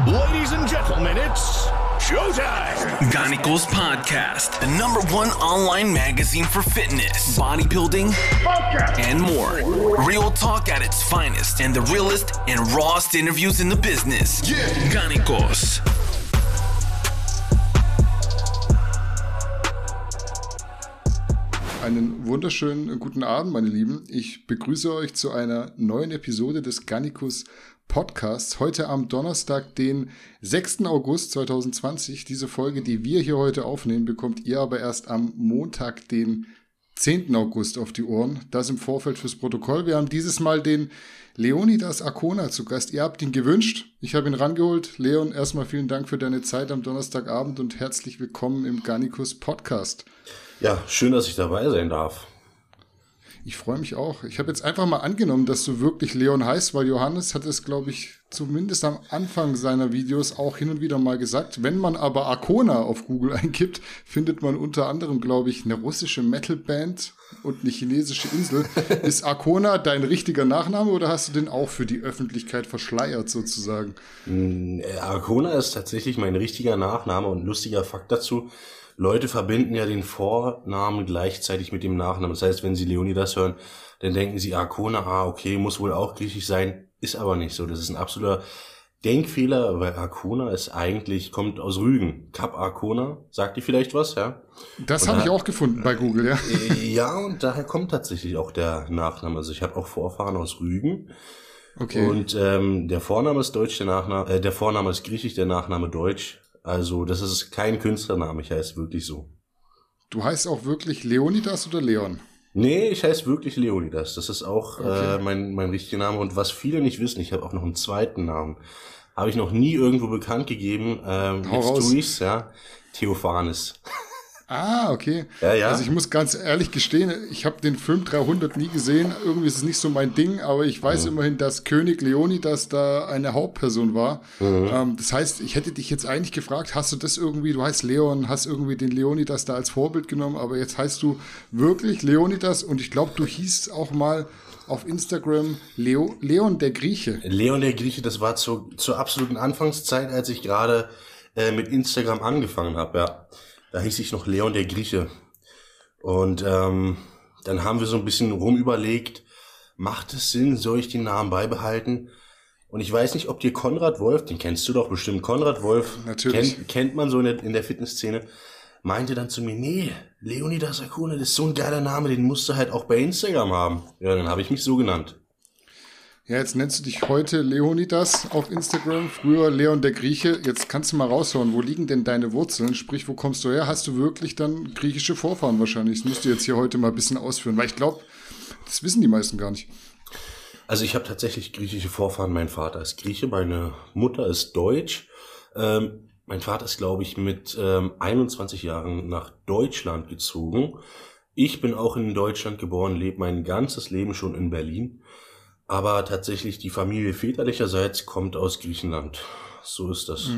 Ladies and gentlemen, it's showtime. Ganicos Podcast, the number one online magazine for fitness, bodybuilding, and more. Real talk at its finest and the realest and rawest interviews in the business. Yeah. Ganicos. Einen wunderschönen guten Abend, meine Lieben. Ich begrüße euch zu einer neuen Episode des Gannikus Podcasts. Heute am Donnerstag, den 6. August 2020. Diese Folge, die wir hier heute aufnehmen, bekommt ihr aber erst am Montag, den 10. August auf die Ohren. Das im Vorfeld fürs Protokoll. Wir haben dieses Mal den Leonidas Arcona zu Gast. Ihr habt ihn gewünscht. Ich habe ihn rangeholt. Leon, erstmal vielen Dank für deine Zeit am Donnerstagabend und herzlich willkommen im Gannikus Podcast. Ja, schön, dass ich dabei sein darf. Ich freue mich auch. Ich habe jetzt einfach mal angenommen, dass du wirklich Leon heißt, weil Johannes hat es, glaube ich, zumindest am Anfang seiner Videos auch hin und wieder mal gesagt. Wenn man aber Arkona auf Google eingibt, findet man unter anderem, glaube ich, eine russische Metalband und eine chinesische Insel. Ist Arkona dein richtiger Nachname oder hast du den auch für die Öffentlichkeit verschleiert sozusagen? Arkona ist tatsächlich mein richtiger Nachname und lustiger Fakt dazu. Leute verbinden ja den Vornamen gleichzeitig mit dem Nachnamen. Das heißt, wenn sie Leonidas hören, dann denken sie Arkona, ah, okay, muss wohl auch griechisch sein. Ist aber nicht so. Das ist ein absoluter Denkfehler, weil Arkona ist eigentlich, kommt aus Rügen. Kap Arkona, sagt ihr vielleicht was, ja? Das habe ich auch gefunden bei Google, ja. Ja, und daher kommt tatsächlich auch der Nachname. Also ich habe auch Vorfahren aus Rügen. Okay. Und ähm, der Vorname ist deutsch, der Nachname, äh, der Vorname ist griechisch, der Nachname deutsch. Also das ist kein Künstlername, ich heiße wirklich so. Du heißt auch wirklich Leonidas oder Leon? Nee, ich heiße wirklich Leonidas. Das ist auch okay. äh, mein, mein richtiger Name. Und was viele nicht wissen, ich habe auch noch einen zweiten Namen. Habe ich noch nie irgendwo bekannt gegeben. Ähm, Hau jetzt raus. tue ich's, ja. Theophanes. Ah, okay. Ja, ja. Also ich muss ganz ehrlich gestehen, ich habe den Film 300 nie gesehen. Irgendwie ist es nicht so mein Ding, aber ich weiß immerhin, dass König Leonidas da eine Hauptperson war. Ähm, das heißt, ich hätte dich jetzt eigentlich gefragt, hast du das irgendwie, du heißt Leon, hast irgendwie den Leonidas da als Vorbild genommen, aber jetzt heißt du wirklich Leonidas und ich glaube, du hießt auch mal auf Instagram Leo, Leon der Grieche. Leon der Grieche, das war zu, zur absoluten Anfangszeit, als ich gerade äh, mit Instagram angefangen habe, ja. Da hieß ich noch Leon der Grieche. Und ähm, dann haben wir so ein bisschen rumüberlegt, macht es Sinn, soll ich den Namen beibehalten? Und ich weiß nicht, ob dir Konrad Wolf, den kennst du doch bestimmt, Konrad Wolf, Natürlich. Kennt, kennt man so in der, in der Fitnessszene, meinte dann zu mir, nee, Leonidas Akuna, das ist so ein geiler Name, den musst du halt auch bei Instagram haben. Ja, dann habe ich mich so genannt. Ja, jetzt nennst du dich heute Leonidas auf Instagram, früher Leon der Grieche. Jetzt kannst du mal raushauen, wo liegen denn deine Wurzeln? Sprich, wo kommst du her? Hast du wirklich dann griechische Vorfahren wahrscheinlich? Das musst du jetzt hier heute mal ein bisschen ausführen, weil ich glaube, das wissen die meisten gar nicht. Also ich habe tatsächlich griechische Vorfahren. Mein Vater ist Grieche, meine Mutter ist Deutsch. Ähm, mein Vater ist, glaube ich, mit ähm, 21 Jahren nach Deutschland gezogen. Ich bin auch in Deutschland geboren, lebe mein ganzes Leben schon in Berlin. Aber tatsächlich die Familie väterlicherseits kommt aus Griechenland. So ist das.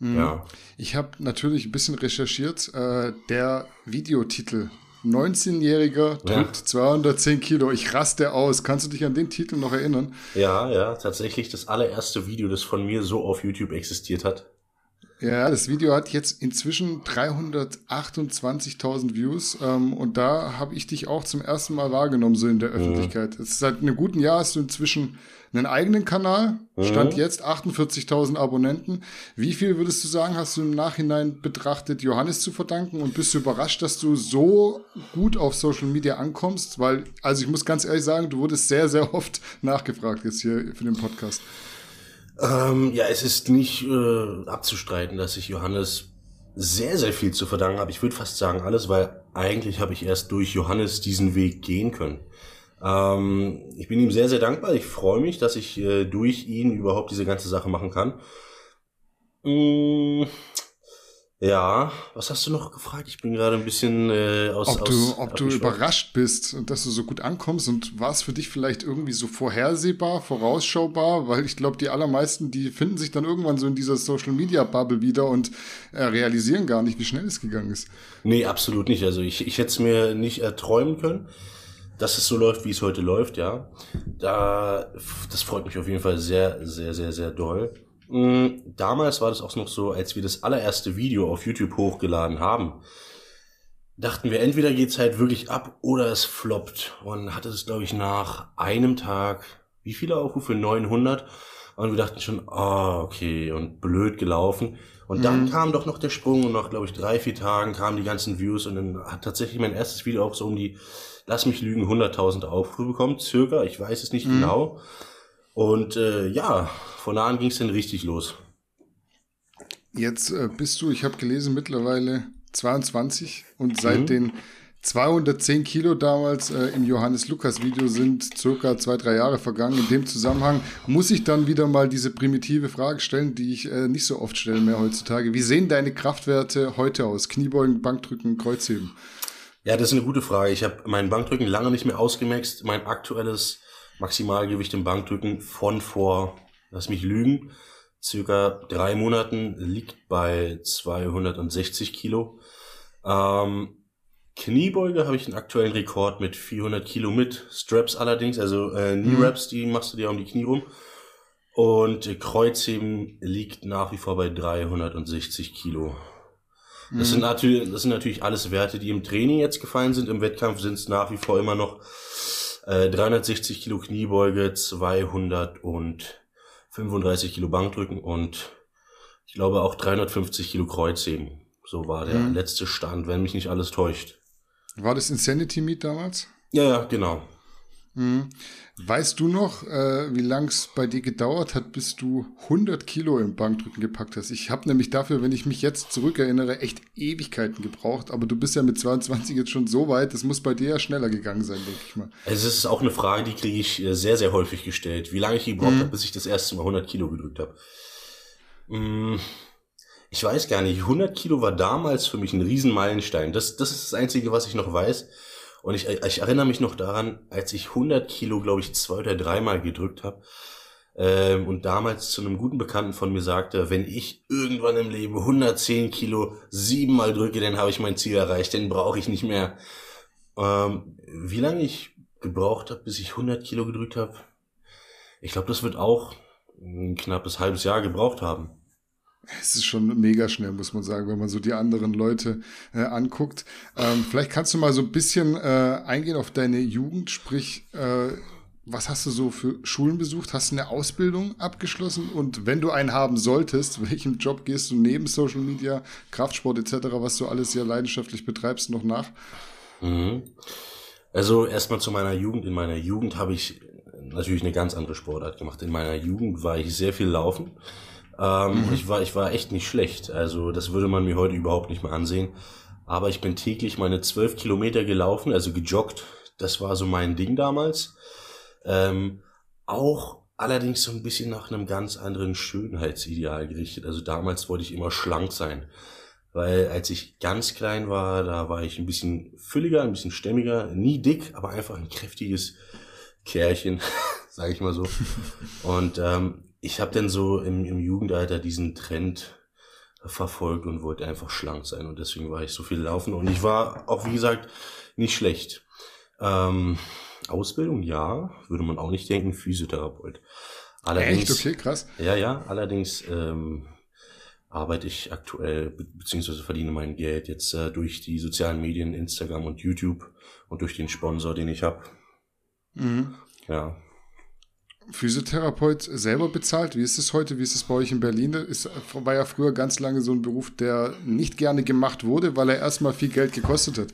Ja. Ich habe natürlich ein bisschen recherchiert. Äh, der Videotitel 19-Jähriger drückt 210 Kilo. Ich raste aus. Kannst du dich an den Titel noch erinnern? ja, ja, tatsächlich das allererste Video, das von mir so auf YouTube existiert hat. Ja, das Video hat jetzt inzwischen 328.000 Views ähm, und da habe ich dich auch zum ersten Mal wahrgenommen, so in der Öffentlichkeit. Ist seit einem guten Jahr hast du inzwischen einen eigenen Kanal, stand jetzt 48.000 Abonnenten. Wie viel würdest du sagen, hast du im Nachhinein betrachtet, Johannes zu verdanken und bist du überrascht, dass du so gut auf Social Media ankommst? Weil, also ich muss ganz ehrlich sagen, du wurdest sehr, sehr oft nachgefragt jetzt hier für den Podcast. Ähm, ja, es ist nicht äh, abzustreiten, dass ich Johannes sehr, sehr viel zu verdanken habe. Ich würde fast sagen alles, weil eigentlich habe ich erst durch Johannes diesen Weg gehen können. Ähm, ich bin ihm sehr, sehr dankbar. Ich freue mich, dass ich äh, durch ihn überhaupt diese ganze Sache machen kann. Mm, ja, was hast du noch gefragt? Ich bin gerade ein bisschen äh, aus. ob du, aus, ob du überrascht bist und dass du so gut ankommst und war es für dich vielleicht irgendwie so vorhersehbar, vorausschaubar, weil ich glaube, die allermeisten, die finden sich dann irgendwann so in dieser Social Media Bubble wieder und äh, realisieren gar nicht, wie schnell es gegangen ist. Nee, absolut nicht. Also ich, ich hätte es mir nicht erträumen können, dass es so läuft, wie es heute läuft, ja. Da, das freut mich auf jeden Fall sehr, sehr, sehr, sehr doll. Mm, damals war das auch noch so, als wir das allererste Video auf YouTube hochgeladen haben, dachten wir, entweder geht's halt wirklich ab oder es floppt. Und hatte es, glaube ich, nach einem Tag, wie viele Aufrufe? 900. Und wir dachten schon, ah, oh, okay, und blöd gelaufen. Und dann mhm. kam doch noch der Sprung und nach, glaube ich, drei, vier Tagen kamen die ganzen Views und dann hat tatsächlich mein erstes Video auch so um die, lass mich lügen, 100.000 Aufrufe bekommen, circa, ich weiß es nicht mhm. genau. Und äh, ja, von da an ging es dann richtig los. Jetzt äh, bist du, ich habe gelesen, mittlerweile 22 und seit mhm. den 210 Kilo damals äh, im Johannes Lukas Video sind circa zwei, drei Jahre vergangen. In dem Zusammenhang muss ich dann wieder mal diese primitive Frage stellen, die ich äh, nicht so oft stelle mehr heutzutage. Wie sehen deine Kraftwerte heute aus? Kniebeugen, Bankdrücken, Kreuzheben? Ja, das ist eine gute Frage. Ich habe meinen Bankdrücken lange nicht mehr ausgemaxt. Mein aktuelles Maximalgewicht im Bankdrücken von vor, lass mich lügen, circa drei Monaten liegt bei 260 Kilo. Ähm, Kniebeuge habe ich einen aktuellen Rekord mit 400 Kilo mit Straps allerdings, also äh, Knee Raps, die machst du dir um die Knie rum. Und Kreuzheben liegt nach wie vor bei 360 Kilo. Das, mhm. sind natürlich, das sind natürlich alles Werte, die im Training jetzt gefallen sind. Im Wettkampf sind es nach wie vor immer noch äh, 360 Kilo Kniebeuge, 235 Kilo Bankdrücken und ich glaube auch 350 Kilo Kreuzheben. So war der mhm. letzte Stand, wenn mich nicht alles täuscht. War das Insanity Meet damals? Ja, ja, genau. Mhm. Weißt du noch, äh, wie lang es bei dir gedauert hat, bis du 100 Kilo im Bankdrücken gepackt hast? Ich habe nämlich dafür, wenn ich mich jetzt zurückerinnere, echt Ewigkeiten gebraucht. Aber du bist ja mit 22 jetzt schon so weit, das muss bei dir ja schneller gegangen sein, denke ich mal. Also es ist auch eine Frage, die kriege ich äh, sehr, sehr häufig gestellt. Wie lange ich gebraucht mhm. habe, bis ich das erste Mal 100 Kilo gedrückt habe. Mhm ich weiß gar nicht, 100 Kilo war damals für mich ein Riesenmeilenstein. Das, das ist das Einzige, was ich noch weiß. Und ich, ich erinnere mich noch daran, als ich 100 Kilo, glaube ich, zwei oder dreimal gedrückt habe. Ähm, und damals zu einem guten Bekannten von mir sagte, wenn ich irgendwann im Leben 110 Kilo siebenmal drücke, dann habe ich mein Ziel erreicht, dann brauche ich nicht mehr. Ähm, wie lange ich gebraucht habe, bis ich 100 Kilo gedrückt habe? Ich glaube, das wird auch ein knappes halbes Jahr gebraucht haben. Es ist schon mega schnell, muss man sagen, wenn man so die anderen Leute äh, anguckt. Ähm, vielleicht kannst du mal so ein bisschen äh, eingehen auf deine Jugend, sprich, äh, was hast du so für Schulen besucht? Hast du eine Ausbildung abgeschlossen? Und wenn du einen haben solltest, welchem Job gehst du neben Social Media, Kraftsport etc., was du alles sehr leidenschaftlich betreibst, noch nach? Mhm. Also erstmal zu meiner Jugend. In meiner Jugend habe ich natürlich eine ganz andere Sportart gemacht. In meiner Jugend war ich sehr viel laufen. Ähm, mhm. ich, war, ich war echt nicht schlecht. Also das würde man mir heute überhaupt nicht mehr ansehen. Aber ich bin täglich meine zwölf Kilometer gelaufen, also gejoggt. Das war so mein Ding damals. Ähm, auch allerdings so ein bisschen nach einem ganz anderen Schönheitsideal gerichtet. Also damals wollte ich immer schlank sein. Weil als ich ganz klein war, da war ich ein bisschen fülliger, ein bisschen stämmiger, nie dick, aber einfach ein kräftiges Kerlchen, sage ich mal so. Und ähm, ich habe dann so im, im Jugendalter diesen Trend verfolgt und wollte einfach schlank sein und deswegen war ich so viel laufen und ich war auch wie gesagt nicht schlecht. Ähm, Ausbildung ja, würde man auch nicht denken, Physiotherapeut. Allerdings, Echt? Okay, krass. Ja, ja, allerdings ähm, arbeite ich aktuell be beziehungsweise verdiene mein Geld jetzt äh, durch die sozialen Medien, Instagram und YouTube und durch den Sponsor, den ich habe. Mhm. Ja. Physiotherapeut selber bezahlt? Wie ist es heute? Wie ist es bei euch in Berlin? Ist, war ja früher ganz lange so ein Beruf, der nicht gerne gemacht wurde, weil er erstmal viel Geld gekostet hat.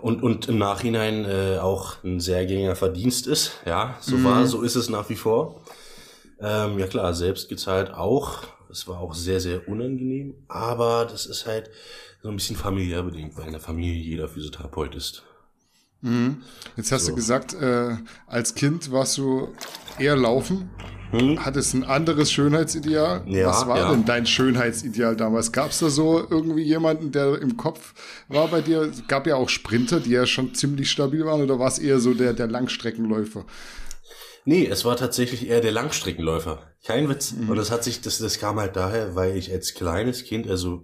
Und, und im Nachhinein äh, auch ein sehr geringer Verdienst ist. Ja, so mhm. war, so ist es nach wie vor. Ähm, ja klar, selbst gezahlt auch. Es war auch sehr, sehr unangenehm. Aber das ist halt so ein bisschen familiär bedingt, weil in der Familie jeder Physiotherapeut ist. Mhm. Jetzt hast so. du gesagt, äh, als Kind warst du eher laufen. Hm? Hattest ein anderes Schönheitsideal. Ja, Was war ja. denn dein Schönheitsideal damals? Gab es da so irgendwie jemanden, der im Kopf war bei dir? Es gab ja auch Sprinter, die ja schon ziemlich stabil waren, oder war es eher so der, der Langstreckenläufer? Nee, es war tatsächlich eher der Langstreckenläufer. Kein Witz. Mhm. Und das hat sich, das, das kam halt daher, weil ich als kleines Kind, also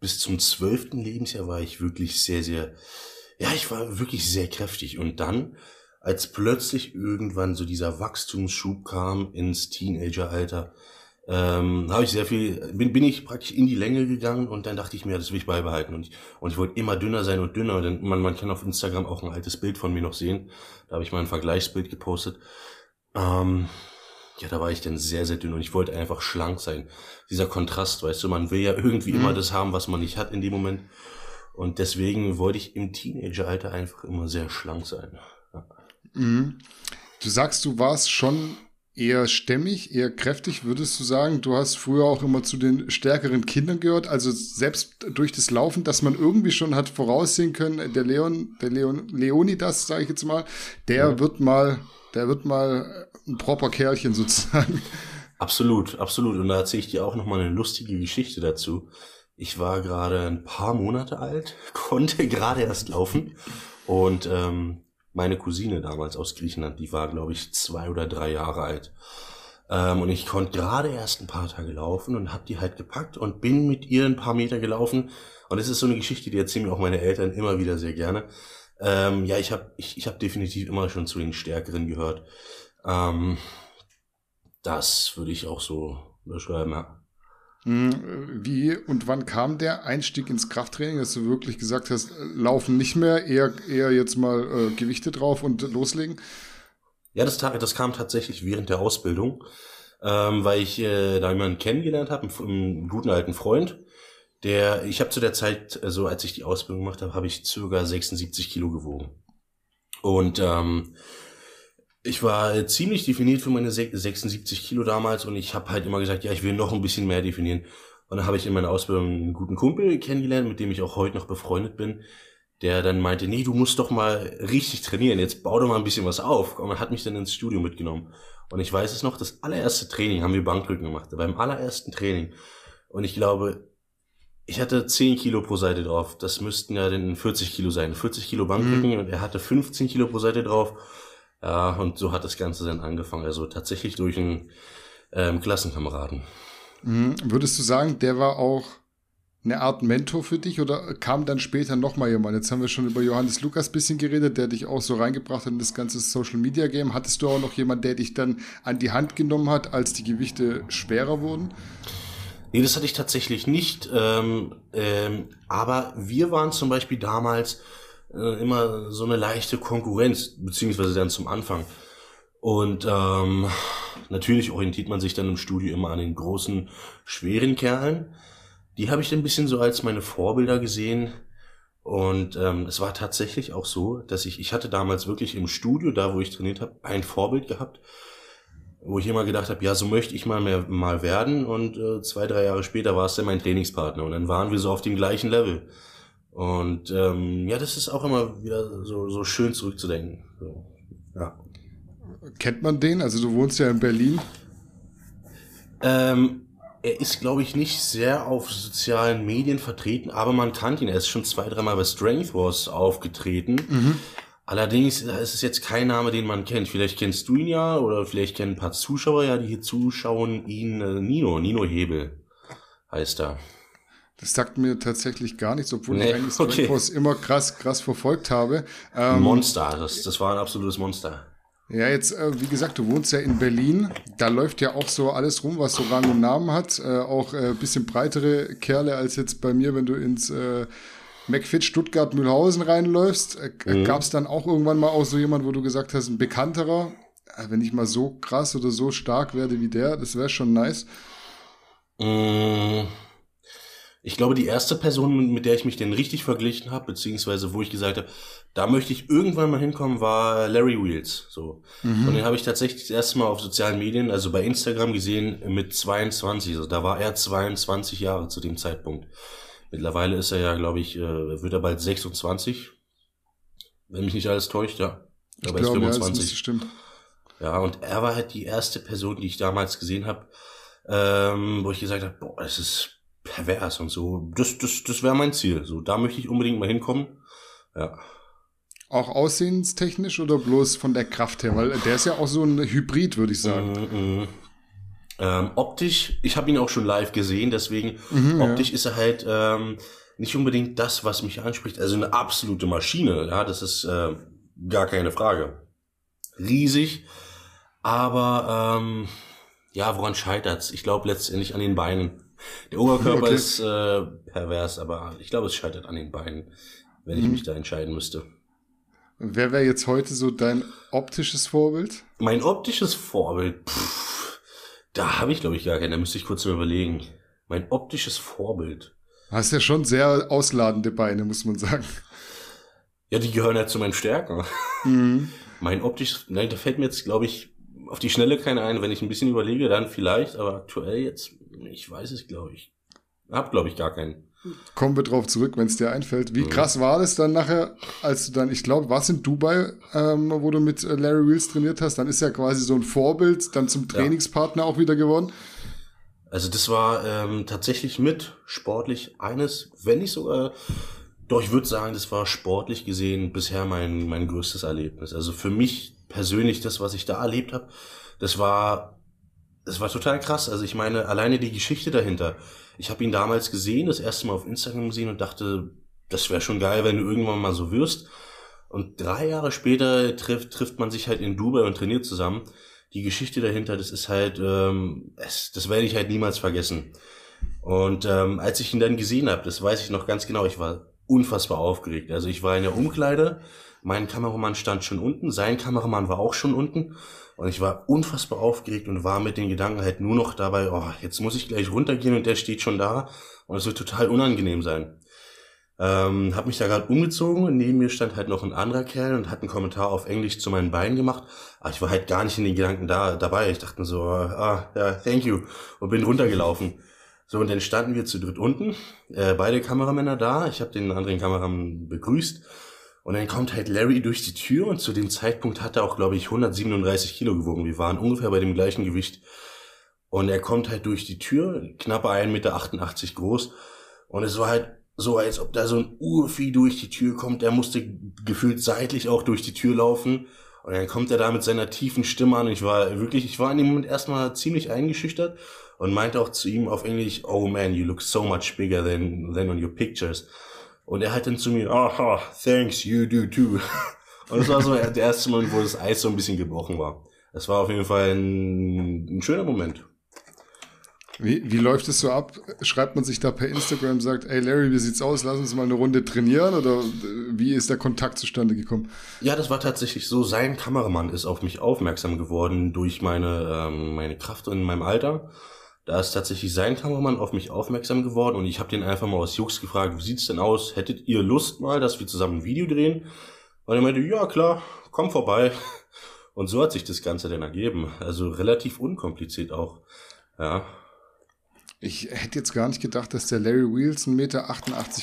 bis zum zwölften Lebensjahr war ich wirklich sehr, sehr ja, ich war wirklich sehr kräftig. Und dann, als plötzlich irgendwann so dieser Wachstumsschub kam ins Teenageralter, ähm, habe ich sehr viel, bin, bin ich praktisch in die Länge gegangen und dann dachte ich mir, das will ich beibehalten. Und ich, und ich wollte immer dünner sein und dünner. Und man, man kann auf Instagram auch ein altes Bild von mir noch sehen. Da habe ich mal ein Vergleichsbild gepostet. Ähm, ja, da war ich dann sehr, sehr dünn und ich wollte einfach schlank sein. Dieser Kontrast, weißt du, man will ja irgendwie mhm. immer das haben, was man nicht hat in dem Moment. Und deswegen wollte ich im Teenageralter einfach immer sehr schlank sein. Mhm. Du sagst, du warst schon eher stämmig, eher kräftig, würdest du sagen? Du hast früher auch immer zu den stärkeren Kindern gehört, also selbst durch das Laufen, dass man irgendwie schon hat voraussehen können, der Leon, der Leon, Leonidas, sage ich jetzt mal, der ja. wird mal, der wird mal ein proper Kerlchen sozusagen. Absolut, absolut. Und da erzähle ich dir auch noch mal eine lustige Geschichte dazu. Ich war gerade ein paar Monate alt, konnte gerade erst laufen und ähm, meine Cousine damals aus Griechenland, die war, glaube ich, zwei oder drei Jahre alt. Ähm, und ich konnte gerade erst ein paar Tage laufen und habe die halt gepackt und bin mit ihr ein paar Meter gelaufen. Und es ist so eine Geschichte, die erzählen mir auch meine Eltern immer wieder sehr gerne. Ähm, ja, ich habe ich, ich hab definitiv immer schon zu den Stärkeren gehört. Ähm, das würde ich auch so beschreiben, ja. Hm, wie und wann kam der Einstieg ins Krafttraining, dass du wirklich gesagt hast, laufen nicht mehr, eher, eher jetzt mal äh, Gewichte drauf und loslegen? Ja, das, das kam tatsächlich während der Ausbildung, ähm, weil ich äh, da jemanden kennengelernt habe, einen, einen, guten alten Freund, der, ich habe zu der Zeit, also als ich die Ausbildung gemacht habe, habe ich circa 76 Kilo gewogen. Und ähm, ich war ziemlich definiert für meine 76 Kilo damals und ich habe halt immer gesagt, ja, ich will noch ein bisschen mehr definieren. Und dann habe ich in meiner Ausbildung einen guten Kumpel kennengelernt, mit dem ich auch heute noch befreundet bin, der dann meinte, nee, du musst doch mal richtig trainieren, jetzt bau doch mal ein bisschen was auf. Und man hat mich dann ins Studio mitgenommen. Und ich weiß es noch, das allererste Training haben wir Bankdrücken gemacht, beim allerersten Training. Und ich glaube, ich hatte 10 Kilo pro Seite drauf. Das müssten ja dann 40 Kilo sein. 40 Kilo Bankdrücken mhm. und er hatte 15 Kilo pro Seite drauf. Ja, und so hat das Ganze dann angefangen. Also tatsächlich durch einen ähm, Klassenkameraden. Mhm. Würdest du sagen, der war auch eine Art Mentor für dich oder kam dann später nochmal jemand? Jetzt haben wir schon über Johannes Lukas bisschen geredet, der dich auch so reingebracht hat in das ganze Social Media Game. Hattest du auch noch jemanden, der dich dann an die Hand genommen hat, als die Gewichte schwerer wurden? Nee, das hatte ich tatsächlich nicht. Ähm, ähm, aber wir waren zum Beispiel damals äh, immer so eine leichte Konkurrenz, beziehungsweise dann zum Anfang. Und ähm, natürlich orientiert man sich dann im Studio immer an den großen, schweren Kerlen. Die habe ich dann ein bisschen so als meine Vorbilder gesehen. Und ähm, es war tatsächlich auch so, dass ich, ich hatte damals wirklich im Studio, da wo ich trainiert habe, ein Vorbild gehabt, wo ich immer gedacht habe, ja, so möchte ich mal mehr mal werden. Und äh, zwei, drei Jahre später war es dann mein Trainingspartner. Und dann waren wir so auf dem gleichen Level. Und ähm, ja, das ist auch immer wieder so, so schön zurückzudenken. So, ja. Kennt man den? Also du wohnst ja in Berlin. Ähm, er ist, glaube ich, nicht sehr auf sozialen Medien vertreten, aber man kannte ihn. Er ist schon zwei, dreimal bei Strength Wars aufgetreten. Mhm. Allerdings ist es jetzt kein Name, den man kennt. Vielleicht kennst du ihn ja oder vielleicht kennen ein paar Zuschauer ja, die hier zuschauen, ihn äh, Nino, Nino Hebel heißt er. Das sagt mir tatsächlich gar nichts, obwohl nee, ich eigentlich okay. Force immer krass, krass verfolgt habe. Ähm, Monster, das, das war ein absolutes Monster. Ja, jetzt, äh, wie gesagt, du wohnst ja in Berlin. Da läuft ja auch so alles rum, was so Rang und Namen hat. Äh, auch äh, bisschen breitere Kerle als jetzt bei mir, wenn du ins äh, McFit Stuttgart Mühlhausen reinläufst. Äh, mhm. Gab es dann auch irgendwann mal auch so jemand, wo du gesagt hast, ein bekannterer, äh, wenn ich mal so krass oder so stark werde wie der, das wäre schon nice. Mhm. Ich glaube, die erste Person, mit der ich mich denn richtig verglichen habe, beziehungsweise wo ich gesagt habe, da möchte ich irgendwann mal hinkommen, war Larry Wheels. So. Mhm. Und den habe ich tatsächlich das erste Mal auf sozialen Medien, also bei Instagram gesehen, mit 22. Also da war er 22 Jahre zu dem Zeitpunkt. Mittlerweile ist er ja, glaube ich, äh, wird er bald 26. Wenn mich nicht alles täuscht, ja. Ich glaube, 25. Ja, stimmt. Ja, und er war halt die erste Person, die ich damals gesehen habe, ähm, wo ich gesagt habe, boah, es ist pervers und so. Das, das, das wäre mein Ziel. So, da möchte ich unbedingt mal hinkommen. Ja. Auch aussehenstechnisch oder bloß von der Kraft her? Weil der ist ja auch so ein Hybrid, würde ich sagen. Mm, mm. Ähm, optisch, ich habe ihn auch schon live gesehen, deswegen mhm, optisch ja. ist er halt ähm, nicht unbedingt das, was mich anspricht. Also eine absolute Maschine, ja, das ist äh, gar keine Frage. Riesig, aber ähm, Ja, woran scheitert's? Ich glaube letztendlich an den Beinen. Der Oberkörper okay. ist äh, pervers, aber ich glaube, es scheitert an den Beinen, wenn ich mhm. mich da entscheiden müsste. Wer wäre jetzt heute so dein optisches Vorbild? Mein optisches Vorbild, pff, da habe ich glaube ich gar keinen. Da müsste ich kurz mal überlegen. Mein optisches Vorbild. Hast ja schon sehr ausladende Beine, muss man sagen. Ja, die gehören ja zu meinen Stärken. Mhm. Mein optisches, nein, da fällt mir jetzt glaube ich auf die Schnelle keine ein. Wenn ich ein bisschen überlege, dann vielleicht, aber aktuell jetzt, ich weiß es, glaube ich. Hab, glaube ich, gar keinen. Kommen wir drauf zurück, wenn es dir einfällt. Wie mhm. krass war das dann nachher, als du dann, ich glaube, warst in Dubai, ähm, wo du mit äh, Larry Wheels trainiert hast, dann ist ja quasi so ein Vorbild, dann zum Trainingspartner ja. auch wieder geworden. Also das war ähm, tatsächlich mit sportlich eines, wenn nicht sogar, doch ich würde sagen, das war sportlich gesehen bisher mein, mein größtes Erlebnis. Also für mich persönlich das, was ich da erlebt habe, das war, das war total krass. Also ich meine, alleine die Geschichte dahinter. Ich habe ihn damals gesehen, das erste Mal auf Instagram gesehen und dachte, das wäre schon geil, wenn du irgendwann mal so wirst. Und drei Jahre später trifft, trifft man sich halt in Dubai und trainiert zusammen. Die Geschichte dahinter, das ist halt, ähm, es, das werde ich halt niemals vergessen. Und ähm, als ich ihn dann gesehen habe, das weiß ich noch ganz genau, ich war unfassbar aufgeregt. Also ich war in der Umkleide, mein Kameramann stand schon unten, sein Kameramann war auch schon unten. Und ich war unfassbar aufgeregt und war mit den Gedanken halt nur noch dabei, oh, jetzt muss ich gleich runtergehen und der steht schon da. Und es wird total unangenehm sein. Ähm, hab mich da gerade umgezogen und neben mir stand halt noch ein anderer Kerl und hat einen Kommentar auf Englisch zu meinen Beinen gemacht. Aber ich war halt gar nicht in den Gedanken da dabei. Ich dachte so, ah, ja, thank you. Und bin runtergelaufen. So, und dann standen wir zu dritt unten, äh, beide Kameramänner da. Ich habe den anderen Kameramann begrüßt. Und dann kommt halt Larry durch die Tür und zu dem Zeitpunkt hat er auch, glaube ich, 137 Kilo gewogen. Wir waren ungefähr bei dem gleichen Gewicht. Und er kommt halt durch die Tür, knappe 1,88 Meter groß. Und es war halt so, als ob da so ein Urvieh durch die Tür kommt. Er musste gefühlt seitlich auch durch die Tür laufen. Und dann kommt er da mit seiner tiefen Stimme an. Ich war wirklich, ich war in dem Moment erstmal ziemlich eingeschüchtert und meinte auch zu ihm auf Englisch, oh man, you look so much bigger than, than on your pictures. Und er hat dann zu mir, aha, thanks, you do too. Und das war so der erste Moment, wo das Eis so ein bisschen gebrochen war. Es war auf jeden Fall ein, ein schöner Moment. Wie, wie läuft es so ab? Schreibt man sich da per Instagram, sagt, ey Larry, wie sieht's aus? Lass uns mal eine Runde trainieren oder wie ist der Kontakt zustande gekommen? Ja, das war tatsächlich so. Sein Kameramann ist auf mich aufmerksam geworden durch meine, ähm, meine Kraft in meinem Alter. Da ist tatsächlich sein Kameramann auf mich aufmerksam geworden und ich habe den einfach mal aus Jux gefragt, wie sieht's denn aus? Hättet ihr Lust mal, dass wir zusammen ein Video drehen? Und er meinte, ja klar, komm vorbei. Und so hat sich das Ganze dann ergeben. Also relativ unkompliziert auch. Ja. Ich hätte jetzt gar nicht gedacht, dass der Larry Wheels 1,88 Meter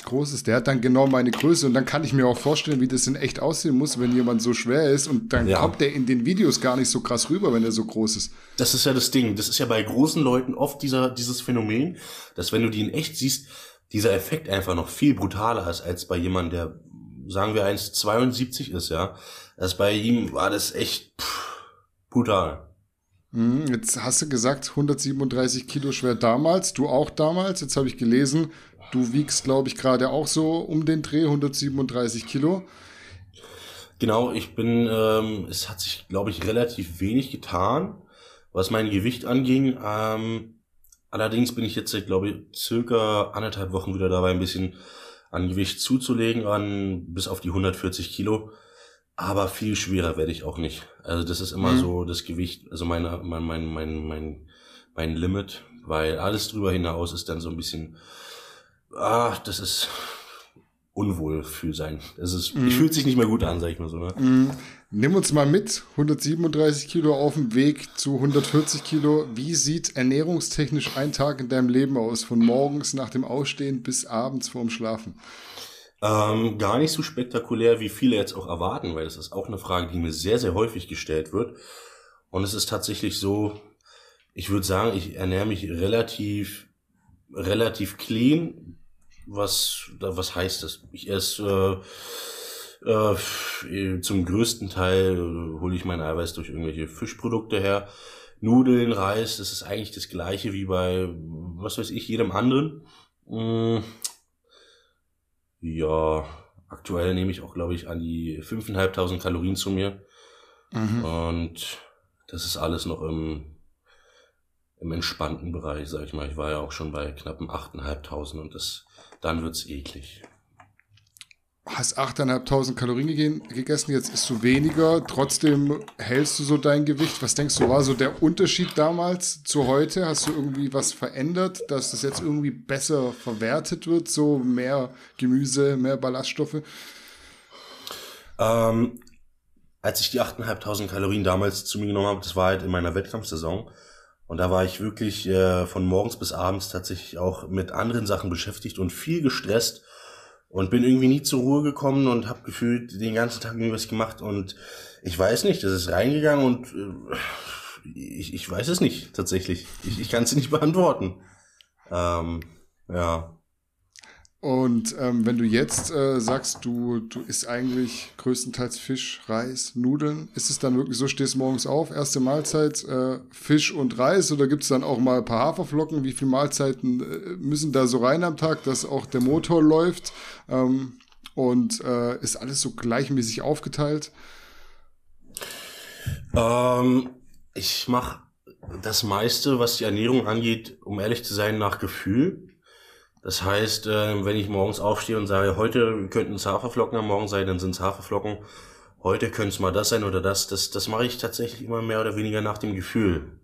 groß ist. Der hat dann genau meine Größe und dann kann ich mir auch vorstellen, wie das in echt aussehen muss, wenn jemand so schwer ist und dann ja. kommt der in den Videos gar nicht so krass rüber, wenn er so groß ist. Das ist ja das Ding. Das ist ja bei großen Leuten oft dieser, dieses Phänomen, dass wenn du die in echt siehst, dieser Effekt einfach noch viel brutaler ist als bei jemandem, der, sagen wir, 1,72 ist, ja. Das bei ihm war das echt pff, brutal. Mhm, jetzt hast du gesagt, 137 Kilo schwer damals, du auch damals. Jetzt habe ich gelesen, du wiegst, glaube ich, gerade auch so um den Dreh 137 Kilo. Genau, ich bin, ähm, es hat sich, glaube ich, relativ wenig getan, was mein Gewicht anging. Ähm, allerdings bin ich jetzt, glaube ich, circa anderthalb Wochen wieder dabei, ein bisschen an Gewicht zuzulegen, an bis auf die 140 Kilo. Aber viel schwerer werde ich auch nicht. Also das ist immer mhm. so das Gewicht, also meine, mein, mein, mein, mein, mein Limit, weil alles drüber hinaus ist dann so ein bisschen, ah, das ist unwohl sein. Das ist, mhm. fühlt sich nicht mehr gut an, sag ich mal so. Ne? Mhm. Nimm uns mal mit, 137 Kilo auf dem Weg zu 140 Kilo. Wie sieht ernährungstechnisch ein Tag in deinem Leben aus, von morgens nach dem Ausstehen bis abends vorm Schlafen? Ähm, gar nicht so spektakulär, wie viele jetzt auch erwarten, weil das ist auch eine Frage, die mir sehr, sehr häufig gestellt wird. Und es ist tatsächlich so, ich würde sagen, ich ernähre mich relativ, relativ clean. Was, was heißt das? Ich esse äh, äh, zum größten Teil äh, hole ich mein Eiweiß durch irgendwelche Fischprodukte her. Nudeln, Reis, das ist eigentlich das gleiche wie bei, was weiß ich, jedem anderen. Mmh ja, aktuell nehme ich auch, glaube ich, an die 5.500 Kalorien zu mir. Mhm. Und das ist alles noch im, im entspannten Bereich, sag ich mal. Ich war ja auch schon bei knappen 8.500 und das, dann wird's eklig hast 8.500 Kalorien gegessen, jetzt isst du weniger, trotzdem hältst du so dein Gewicht. Was denkst du, war so der Unterschied damals zu heute? Hast du irgendwie was verändert, dass das jetzt irgendwie besser verwertet wird, so mehr Gemüse, mehr Ballaststoffe? Ähm, als ich die 8.500 Kalorien damals zu mir genommen habe, das war halt in meiner Wettkampfsaison. Und da war ich wirklich äh, von morgens bis abends tatsächlich auch mit anderen Sachen beschäftigt und viel gestresst und bin irgendwie nie zur Ruhe gekommen und habe gefühlt den ganzen Tag irgendwas gemacht und ich weiß nicht, das ist reingegangen und äh, ich, ich weiß es nicht tatsächlich. Ich, ich kann es nicht beantworten. Ähm, ja. Und ähm, wenn du jetzt äh, sagst, du, du isst eigentlich größtenteils Fisch, Reis, Nudeln, ist es dann wirklich so, stehst morgens auf, erste Mahlzeit, äh, Fisch und Reis oder gibt es dann auch mal ein paar Haferflocken? Wie viele Mahlzeiten äh, müssen da so rein am Tag, dass auch der Motor läuft? Ähm, und äh, ist alles so gleichmäßig aufgeteilt? Ähm, ich mache das meiste, was die Ernährung angeht, um ehrlich zu sein, nach Gefühl. Das heißt, äh, wenn ich morgens aufstehe und sage, heute könnten es Haferflocken am Morgen sein, dann sind es Haferflocken. Heute könnte es mal das sein oder das. Das, das mache ich tatsächlich immer mehr oder weniger nach dem Gefühl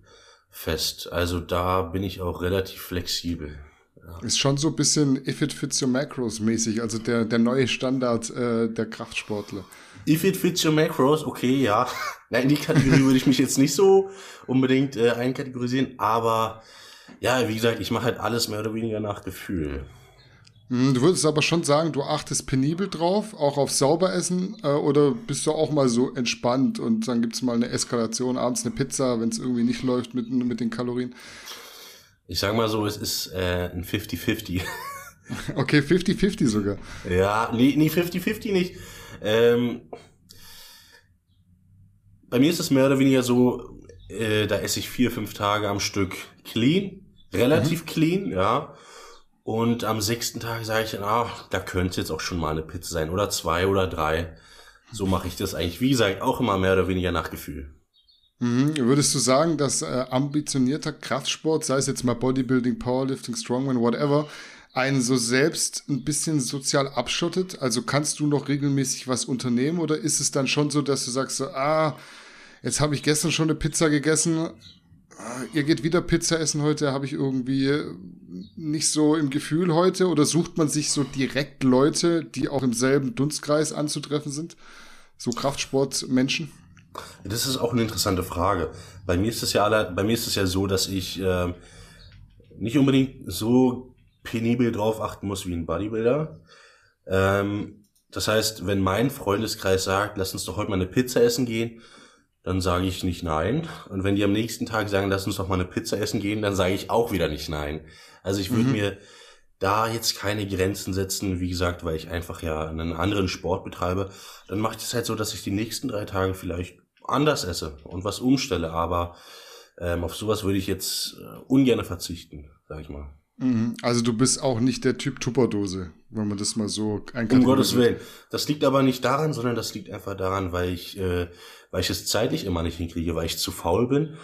fest. Also da bin ich auch relativ flexibel. Ja. Ist schon so ein bisschen If it fits your macros mäßig, also der, der neue Standard äh, der Kraftsportler. If it fits your macros, okay, ja. Nein, in die Kategorie würde ich mich jetzt nicht so unbedingt äh, einkategorisieren, aber ja, wie gesagt, ich mache halt alles mehr oder weniger nach Gefühl. Hm, du würdest aber schon sagen, du achtest penibel drauf, auch auf Sauberessen, äh, oder bist du auch mal so entspannt und dann gibt es mal eine Eskalation, abends eine Pizza, wenn es irgendwie nicht läuft mit, mit den Kalorien? Ich sag mal so, es ist äh, ein 50-50. okay, 50-50 sogar. Ja, nee, nee 50-50 nicht. Ähm, bei mir ist es mehr oder weniger so, äh, da esse ich vier, fünf Tage am Stück clean, relativ mhm. clean, ja. Und am sechsten Tag sage ich dann, ach, da könnte jetzt auch schon mal eine Pizza sein oder zwei oder drei. So mache ich das eigentlich, wie gesagt, auch immer mehr oder weniger nach Gefühl. Mhm. Würdest du sagen, dass äh, ambitionierter Kraftsport, sei es jetzt mal Bodybuilding, Powerlifting, Strongman, whatever, einen so selbst ein bisschen sozial abschottet? Also kannst du noch regelmäßig was unternehmen oder ist es dann schon so, dass du sagst, so, ah, jetzt habe ich gestern schon eine Pizza gegessen, ihr geht wieder Pizza essen heute, habe ich irgendwie nicht so im Gefühl heute oder sucht man sich so direkt Leute, die auch im selben Dunstkreis anzutreffen sind? So Kraftsportmenschen? Das ist auch eine interessante Frage. Bei mir ist es ja bei mir ist es ja so, dass ich äh, nicht unbedingt so penibel drauf achten muss wie ein Bodybuilder. Ähm, das heißt, wenn mein Freundeskreis sagt, lass uns doch heute mal eine Pizza essen gehen, dann sage ich nicht nein. Und wenn die am nächsten Tag sagen, lass uns doch mal eine Pizza essen gehen, dann sage ich auch wieder nicht nein. Also ich würde mhm. mir da jetzt keine Grenzen setzen, wie gesagt, weil ich einfach ja einen anderen Sport betreibe. Dann mache ich es halt so, dass ich die nächsten drei Tage vielleicht anders esse und was umstelle. Aber ähm, auf sowas würde ich jetzt äh, ungern verzichten, sag ich mal. Mhm. Also du bist auch nicht der Typ Tupperdose, wenn man das mal so Um Gottes Willen. Das liegt aber nicht daran, sondern das liegt einfach daran, weil ich äh, weil ich es zeitlich immer nicht hinkriege, weil ich zu faul bin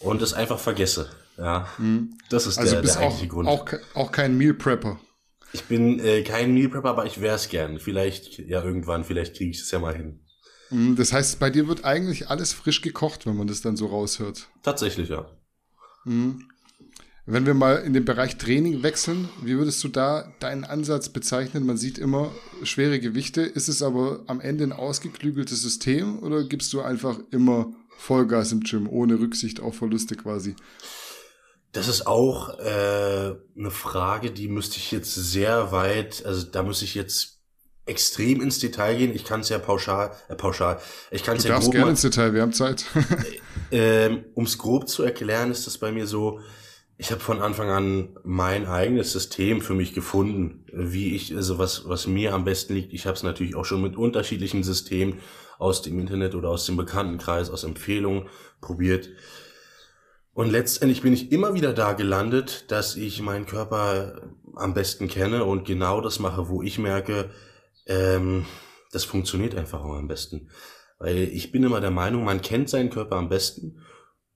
und es einfach vergesse. Ja, mhm. das ist also der, der eigentliche auch, Grund. Auch, auch kein Meal Prepper. Ich bin äh, kein Meal Prepper, aber ich wäre es gern. Vielleicht, ja, irgendwann, vielleicht kriege ich es ja mal hin. Mhm, das heißt, bei dir wird eigentlich alles frisch gekocht, wenn man das dann so raushört. Tatsächlich, ja. Mhm. Wenn wir mal in den Bereich Training wechseln, wie würdest du da deinen Ansatz bezeichnen? Man sieht immer schwere Gewichte. Ist es aber am Ende ein ausgeklügeltes System oder gibst du einfach immer Vollgas im Gym, ohne Rücksicht auf Verluste quasi? Das ist auch äh, eine Frage, die müsste ich jetzt sehr weit, also da müsste ich jetzt extrem ins Detail gehen. Ich kann es ja pauschal, äh, pauschal. Ich kann es ja grob gerne ins Detail, wir haben Zeit. äh, um es grob zu erklären, ist das bei mir so, ich habe von Anfang an mein eigenes System für mich gefunden, wie ich, also was, was mir am besten liegt. Ich habe es natürlich auch schon mit unterschiedlichen Systemen aus dem Internet oder aus dem Bekanntenkreis, aus Empfehlungen probiert. Und letztendlich bin ich immer wieder da gelandet, dass ich meinen Körper am besten kenne und genau das mache, wo ich merke, ähm, das funktioniert einfach auch am besten. Weil ich bin immer der Meinung, man kennt seinen Körper am besten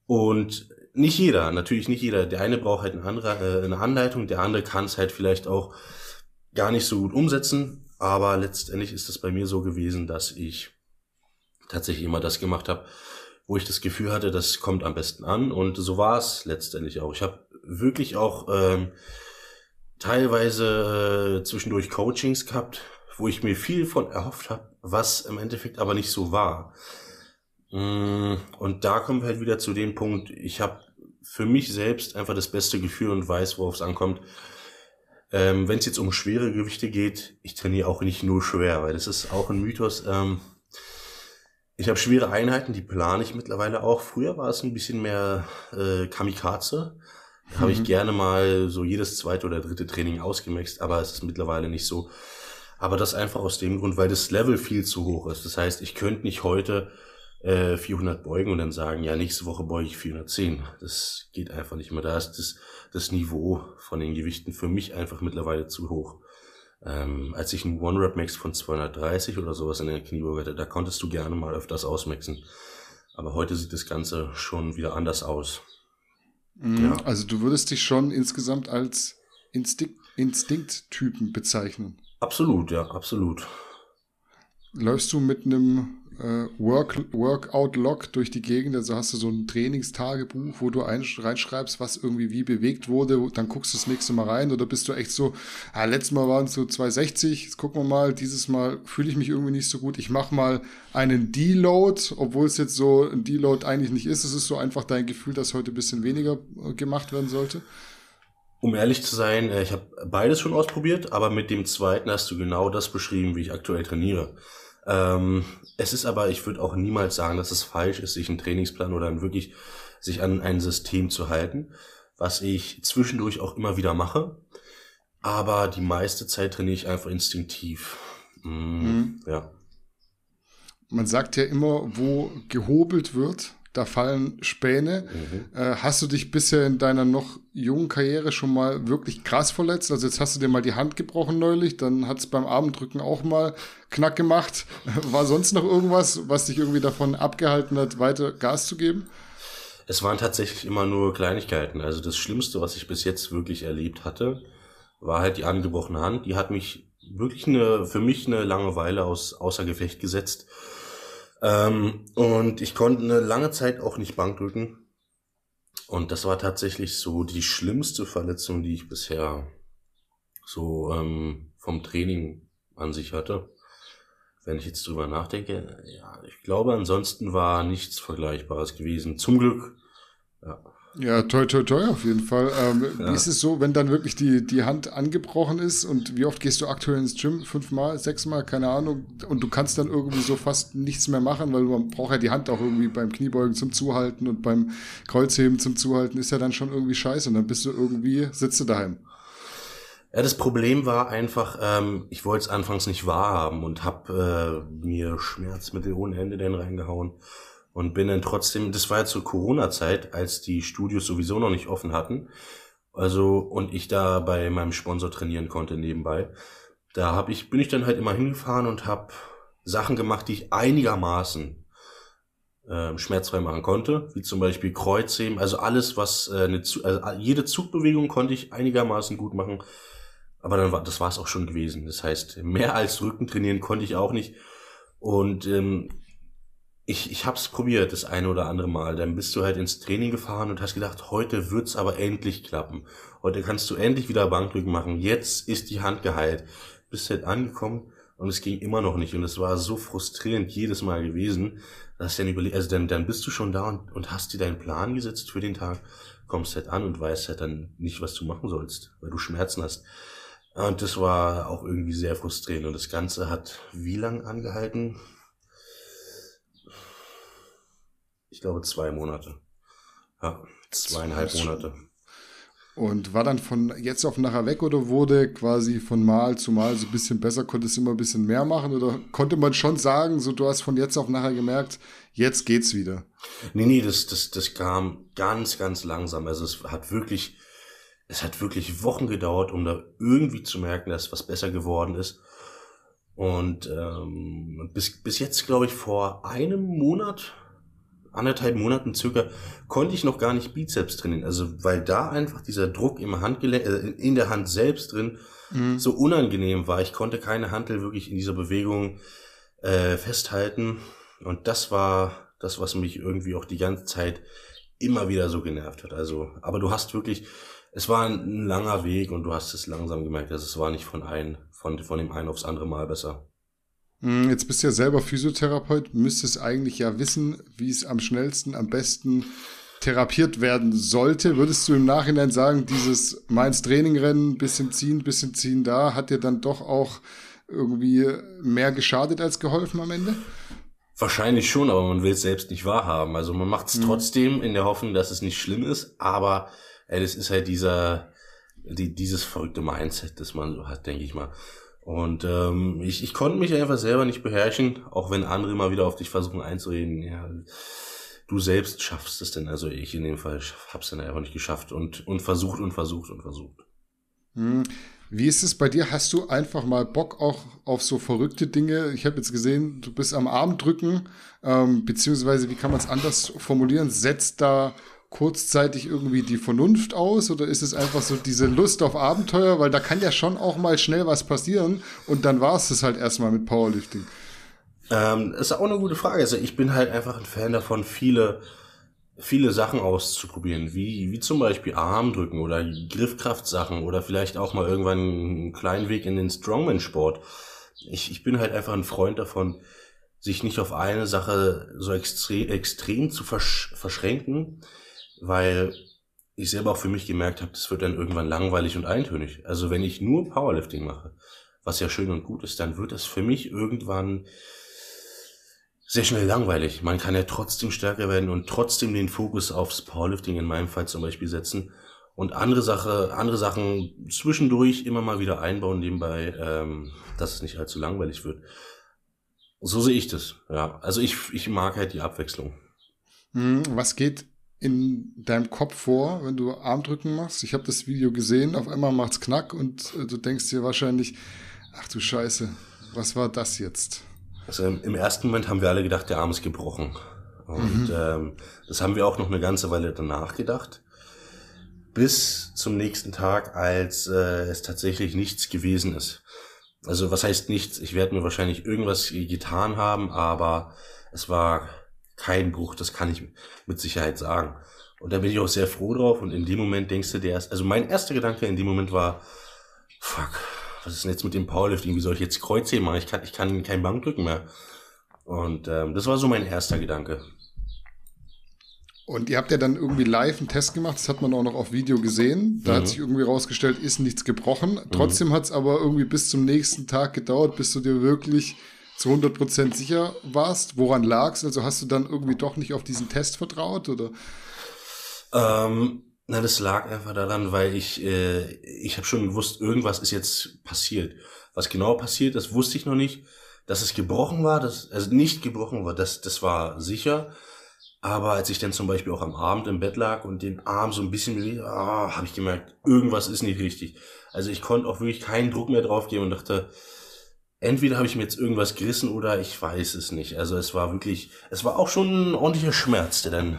und nicht jeder, natürlich nicht jeder. Der eine braucht halt eine, andere, äh, eine Anleitung, der andere kann es halt vielleicht auch gar nicht so gut umsetzen. Aber letztendlich ist es bei mir so gewesen, dass ich tatsächlich immer das gemacht habe, wo ich das Gefühl hatte, das kommt am besten an. Und so war es letztendlich auch. Ich habe wirklich auch ähm, teilweise äh, zwischendurch Coachings gehabt, wo ich mir viel von erhofft habe, was im Endeffekt aber nicht so war. Mm, und da kommen wir halt wieder zu dem Punkt, ich habe für mich selbst einfach das beste Gefühl und weiß, worauf es ankommt. Ähm, Wenn es jetzt um schwere Gewichte geht, ich trainiere auch nicht nur schwer, weil das ist auch ein Mythos. Ähm, ich habe schwere Einheiten, die plane ich mittlerweile auch. Früher war es ein bisschen mehr äh, Kamikaze. Da habe ich mhm. gerne mal so jedes zweite oder dritte Training ausgemaxt, aber es ist mittlerweile nicht so. Aber das einfach aus dem Grund, weil das Level viel zu hoch ist. Das heißt, ich könnte nicht heute äh, 400 beugen und dann sagen, ja, nächste Woche beuge ich 410. Das geht einfach nicht mehr. Da ist das, das Niveau von den Gewichten für mich einfach mittlerweile zu hoch. Ähm, als ich einen One-Rep-Max von 230 oder sowas in der Kniebeuge hatte, da konntest du gerne mal öfters ausmaxen. Aber heute sieht das Ganze schon wieder anders aus. Mhm, ja. Also du würdest dich schon insgesamt als Instinkt, Instinkttypen bezeichnen. Absolut, ja, absolut. Läufst du mit einem äh, Work, Workout-Log durch die Gegend. Also hast du so ein Trainingstagebuch, wo du ein, reinschreibst, was irgendwie wie bewegt wurde. Dann guckst du das nächste Mal rein. Oder bist du echt so, ah, letztes Mal waren es so 260, jetzt gucken wir mal. Dieses Mal fühle ich mich irgendwie nicht so gut. Ich mache mal einen Deload, obwohl es jetzt so ein Deload eigentlich nicht ist. Es ist so einfach dein Gefühl, dass heute ein bisschen weniger äh, gemacht werden sollte. Um ehrlich zu sein, äh, ich habe beides schon ausprobiert, aber mit dem zweiten hast du genau das beschrieben, wie ich aktuell trainiere. Ähm, es ist aber, ich würde auch niemals sagen, dass es falsch ist, sich einen Trainingsplan oder wirklich sich an ein System zu halten, was ich zwischendurch auch immer wieder mache. Aber die meiste Zeit trainiere ich einfach instinktiv. Mm, mhm. Ja. Man sagt ja immer, wo gehobelt wird, da fallen Späne. Mhm. Äh, hast du dich bisher in deiner noch jungen Karriere schon mal wirklich krass verletzt? Also jetzt hast du dir mal die Hand gebrochen neulich, dann hat es beim Armdrücken auch mal knack gemacht. War sonst noch irgendwas, was dich irgendwie davon abgehalten hat, weiter Gas zu geben? Es waren tatsächlich immer nur Kleinigkeiten. Also das Schlimmste, was ich bis jetzt wirklich erlebt hatte, war halt die angebrochene Hand. Die hat mich wirklich eine, für mich eine Langeweile aus, außer Gefecht gesetzt. Ähm, und ich konnte eine lange Zeit auch nicht Bankdrücken. Und das war tatsächlich so die schlimmste Verletzung, die ich bisher so ähm, vom Training an sich hatte. Wenn ich jetzt drüber nachdenke, ja, ich glaube, ansonsten war nichts Vergleichbares gewesen. Zum Glück. Ja. Ja, toi, toi, toi auf jeden Fall. Ähm, ja. Wie ist es so, wenn dann wirklich die, die Hand angebrochen ist und wie oft gehst du aktuell ins Gym? Fünfmal, sechsmal, keine Ahnung. Und du kannst dann irgendwie so fast nichts mehr machen, weil man braucht ja die Hand auch irgendwie beim Kniebeugen zum Zuhalten und beim Kreuzheben zum Zuhalten ist ja dann schon irgendwie scheiße und dann bist du irgendwie, sitzt du daheim. Ja, das Problem war einfach, ähm, ich wollte es anfangs nicht wahrhaben und habe äh, mir Schmerzmittel ohne Ende denn reingehauen und bin dann trotzdem, das war ja zur Corona-Zeit, als die Studios sowieso noch nicht offen hatten. Also, und ich da bei meinem Sponsor trainieren konnte nebenbei. Da hab ich, bin ich dann halt immer hingefahren und habe Sachen gemacht, die ich einigermaßen äh, schmerzfrei machen konnte, wie zum Beispiel Kreuzheben, also alles, was äh, eine, also jede Zugbewegung konnte ich einigermaßen gut machen, aber dann war das war es auch schon gewesen. Das heißt, mehr als Rücken trainieren konnte ich auch nicht und ähm, ich, ich hab's probiert, das eine oder andere Mal. Dann bist du halt ins Training gefahren und hast gedacht, heute wird's aber endlich klappen. Heute kannst du endlich wieder Bankdrücken machen. Jetzt ist die Hand geheilt. Bist halt angekommen und es ging immer noch nicht. Und es war so frustrierend jedes Mal gewesen, dass dann überlegt, also dann, dann bist du schon da und, und hast dir deinen Plan gesetzt für den Tag, kommst halt an und weißt halt dann nicht, was du machen sollst, weil du Schmerzen hast. Und das war auch irgendwie sehr frustrierend. Und das Ganze hat wie lang angehalten? Ich glaube, zwei Monate. Ja, zweieinhalb Monate. Und war dann von jetzt auf nachher weg oder wurde quasi von Mal zu Mal so ein bisschen besser, konnte es immer ein bisschen mehr machen oder konnte man schon sagen, so du hast von jetzt auf nachher gemerkt, jetzt geht's wieder? Nee, nee, das, das, das kam ganz, ganz langsam. Also es hat wirklich, es hat wirklich Wochen gedauert, um da irgendwie zu merken, dass was besser geworden ist. Und ähm, bis, bis jetzt, glaube ich, vor einem Monat anderthalb Monaten circa konnte ich noch gar nicht Bizeps trainieren. Also weil da einfach dieser Druck im Handgelenk, äh, in der Hand selbst drin mhm. so unangenehm war. Ich konnte keine Hantel wirklich in dieser Bewegung äh, festhalten. Und das war das, was mich irgendwie auch die ganze Zeit immer wieder so genervt hat. Also, aber du hast wirklich, es war ein langer Weg und du hast es langsam gemerkt, dass es war nicht von ein, von, von dem einen aufs andere Mal besser. Hm, jetzt bist du ja selber Physiotherapeut, müsstest eigentlich ja wissen, wie es am schnellsten, am besten therapiert werden sollte. Würdest du im Nachhinein sagen, dieses Mainz Trainingrennen, bisschen ziehen, bisschen ziehen da, hat dir dann doch auch irgendwie mehr geschadet als geholfen am Ende? Wahrscheinlich schon, aber man will es selbst nicht wahrhaben. Also man macht es mhm. trotzdem in der Hoffnung, dass es nicht schlimm ist, aber ey, das ist halt dieser, die, dieses verrückte Mindset, das man so hat, denke ich mal. Und ähm, ich, ich konnte mich einfach selber nicht beherrschen, auch wenn andere mal wieder auf dich versuchen einzureden. Ja, du selbst schaffst es denn, also ich in dem Fall hab's dann einfach nicht geschafft und, und versucht und versucht und versucht. Hm. Wie ist es bei dir? Hast du einfach mal Bock auch auf so verrückte Dinge? Ich habe jetzt gesehen, du bist am Arm drücken, ähm, beziehungsweise wie kann man es anders formulieren? Setzt da kurzzeitig irgendwie die Vernunft aus oder ist es einfach so diese Lust auf Abenteuer? Weil da kann ja schon auch mal schnell was passieren und dann war es das halt erstmal mit Powerlifting. Ähm, ist auch eine gute Frage. Also ich bin halt einfach ein Fan davon, viele viele Sachen auszuprobieren, wie, wie zum Beispiel Armdrücken oder Griffkraftsachen oder vielleicht auch mal irgendwann einen kleinen Weg in den Strongman-Sport. Ich, ich bin halt einfach ein Freund davon, sich nicht auf eine Sache so extrem, extrem zu versch verschränken, weil ich selber auch für mich gemerkt habe, das wird dann irgendwann langweilig und eintönig. Also wenn ich nur Powerlifting mache, was ja schön und gut ist, dann wird das für mich irgendwann sehr schnell langweilig. Man kann ja trotzdem stärker werden und trotzdem den Fokus aufs Powerlifting in meinem Fall zum Beispiel setzen und andere Sache, andere Sachen zwischendurch immer mal wieder einbauen nebenbei, ähm, dass es nicht allzu langweilig wird. So sehe ich das. Ja, also ich ich mag halt die Abwechslung. Hm, was geht in deinem Kopf vor, wenn du Armdrücken machst? Ich habe das Video gesehen. Auf einmal macht's knack und äh, du denkst dir wahrscheinlich, ach du Scheiße, was war das jetzt? Also im ersten Moment haben wir alle gedacht, der Arm ist gebrochen. Und mhm. ähm, das haben wir auch noch eine ganze Weile danach gedacht. Bis zum nächsten Tag, als äh, es tatsächlich nichts gewesen ist. Also was heißt nichts? Ich werde mir wahrscheinlich irgendwas getan haben, aber es war kein Bruch, das kann ich mit Sicherheit sagen. Und da bin ich auch sehr froh drauf. Und in dem Moment denkst du dir erst, also mein erster Gedanke in dem Moment war, fuck, was ist denn jetzt mit dem Powerlifting? Wie soll ich jetzt Kreuzheben machen? Ich kann, ich kann kein Bankdrücken mehr. Und ähm, das war so mein erster Gedanke. Und ihr habt ja dann irgendwie live einen Test gemacht, das hat man auch noch auf Video gesehen. Da mhm. hat sich irgendwie rausgestellt, ist nichts gebrochen. Mhm. Trotzdem hat es aber irgendwie bis zum nächsten Tag gedauert, bis du dir wirklich zu 100% sicher warst. Woran lag's? Also hast du dann irgendwie doch nicht auf diesen Test vertraut oder? Ähm, na, das lag einfach daran, weil ich, äh, ich habe schon gewusst, irgendwas ist jetzt passiert. Was genau passiert, das wusste ich noch nicht. Dass es gebrochen war, das, also nicht gebrochen war, das, das war sicher. Aber als ich dann zum Beispiel auch am Abend im Bett lag und den Arm so ein bisschen bewegt, ah, habe ich gemerkt, irgendwas ist nicht richtig. Also ich konnte auch wirklich keinen Druck mehr drauf geben und dachte, entweder habe ich mir jetzt irgendwas gerissen oder ich weiß es nicht. Also es war wirklich, es war auch schon ein ordentlicher Schmerz, der dann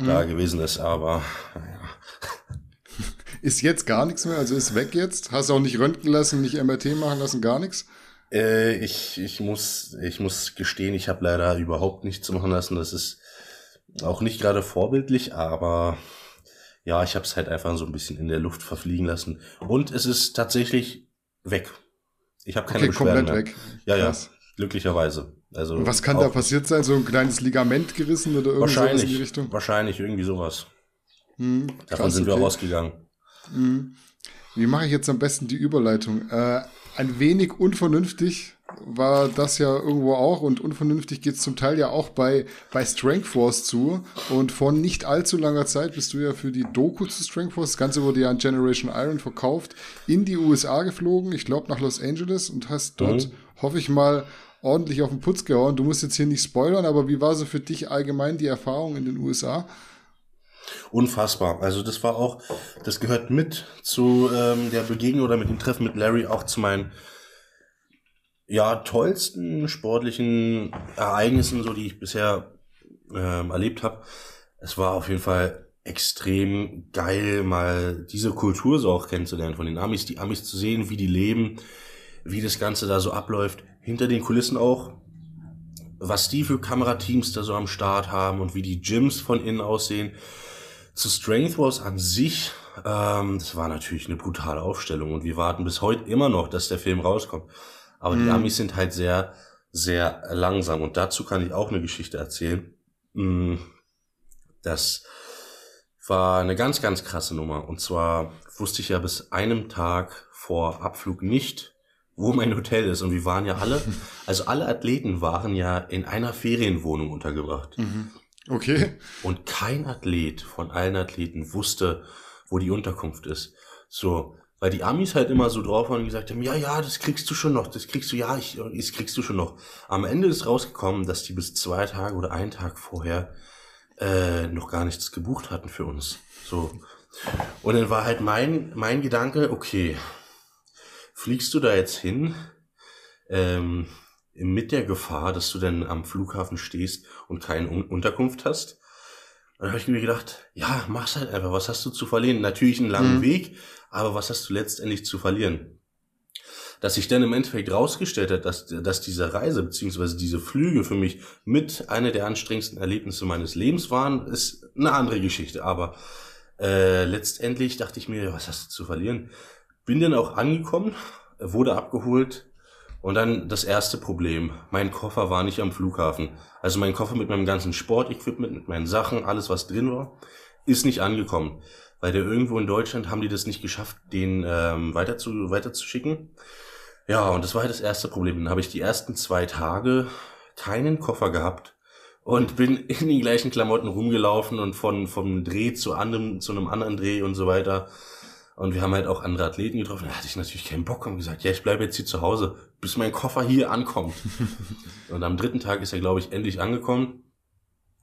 mhm. da gewesen ist, aber ja. Ist jetzt gar nichts mehr, also ist weg jetzt? Hast du auch nicht röntgen lassen, nicht MRT machen lassen, gar nichts? Äh, ich, ich, muss, ich muss gestehen, ich habe leider überhaupt nichts machen lassen. Das ist auch nicht gerade vorbildlich, aber ja, ich habe es halt einfach so ein bisschen in der Luft verfliegen lassen. Und es ist tatsächlich weg. Ich habe keine okay, Beschwerden komplett mehr. weg. Ja, Krass. ja, glücklicherweise. Also Und was kann da passiert sein? So ein kleines Ligament gerissen oder irgendwas in die Richtung? Wahrscheinlich irgendwie sowas. Hm, Davon sind wir okay. ausgegangen. Hm. Wie mache ich jetzt am besten die Überleitung? Äh, ein wenig unvernünftig war das ja irgendwo auch und unvernünftig geht es zum Teil ja auch bei, bei Strength Force zu. Und vor nicht allzu langer Zeit bist du ja für die Doku zu Strength Force, das Ganze wurde ja an Generation Iron verkauft, in die USA geflogen, ich glaube nach Los Angeles und hast dort, mhm. hoffe ich mal, ordentlich auf den Putz gehauen. Du musst jetzt hier nicht spoilern, aber wie war so für dich allgemein die Erfahrung in den USA? Unfassbar. Also das war auch, das gehört mit zu ähm, der Begegnung oder mit dem Treffen mit Larry auch zu meinen ja tollsten sportlichen Ereignissen, so die ich bisher ähm, erlebt habe. Es war auf jeden Fall extrem geil, mal diese Kultur so auch kennenzulernen von den Amis, die Amis zu sehen, wie die leben, wie das Ganze da so abläuft, hinter den Kulissen auch, was die für Kamerateams da so am Start haben und wie die Gyms von innen aussehen. Zu Strength Wars an sich, ähm, das war natürlich eine brutale Aufstellung und wir warten bis heute immer noch, dass der Film rauskommt. Aber mhm. die Amis sind halt sehr, sehr langsam und dazu kann ich auch eine Geschichte erzählen. Mm, das war eine ganz, ganz krasse Nummer. Und zwar wusste ich ja bis einem Tag vor Abflug nicht, wo mein Hotel ist. Und wir waren ja alle, also alle Athleten waren ja in einer Ferienwohnung untergebracht. Mhm. Okay. Und kein Athlet von allen Athleten wusste, wo die Unterkunft ist. So, weil die Amis halt immer so drauf waren und gesagt haben, ja, ja, das kriegst du schon noch, das kriegst du, ja, ich, das kriegst du schon noch. Am Ende ist rausgekommen, dass die bis zwei Tage oder einen Tag vorher äh, noch gar nichts gebucht hatten für uns. So. Und dann war halt mein, mein Gedanke, okay, fliegst du da jetzt hin, ähm, mit der Gefahr, dass du dann am Flughafen stehst und keine Unterkunft hast? Dann habe ich mir gedacht, ja, mach's halt einfach, was hast du zu verlieren? Natürlich einen langen mhm. Weg, aber was hast du letztendlich zu verlieren? Dass sich dann im Endeffekt rausgestellt hat, dass, dass diese Reise beziehungsweise diese Flüge für mich mit einer der anstrengendsten Erlebnisse meines Lebens waren, ist eine andere Geschichte. Aber äh, letztendlich dachte ich mir, was hast du zu verlieren? Bin dann auch angekommen, wurde abgeholt und dann das erste Problem. Mein Koffer war nicht am Flughafen. Also mein Koffer mit meinem ganzen Sportequipment, mit meinen Sachen, alles was drin war, ist nicht angekommen weil der irgendwo in Deutschland haben die das nicht geschafft, den ähm, weiter zu, weiterzuschicken. Ja, und das war halt das erste Problem. Dann habe ich die ersten zwei Tage keinen Koffer gehabt und bin in den gleichen Klamotten rumgelaufen und von vom Dreh zu anderem zu einem anderen Dreh und so weiter. Und wir haben halt auch andere Athleten getroffen. Da hatte ich natürlich keinen Bock und gesagt, ja, ich bleibe jetzt hier zu Hause, bis mein Koffer hier ankommt. und am dritten Tag ist er, glaube ich, endlich angekommen.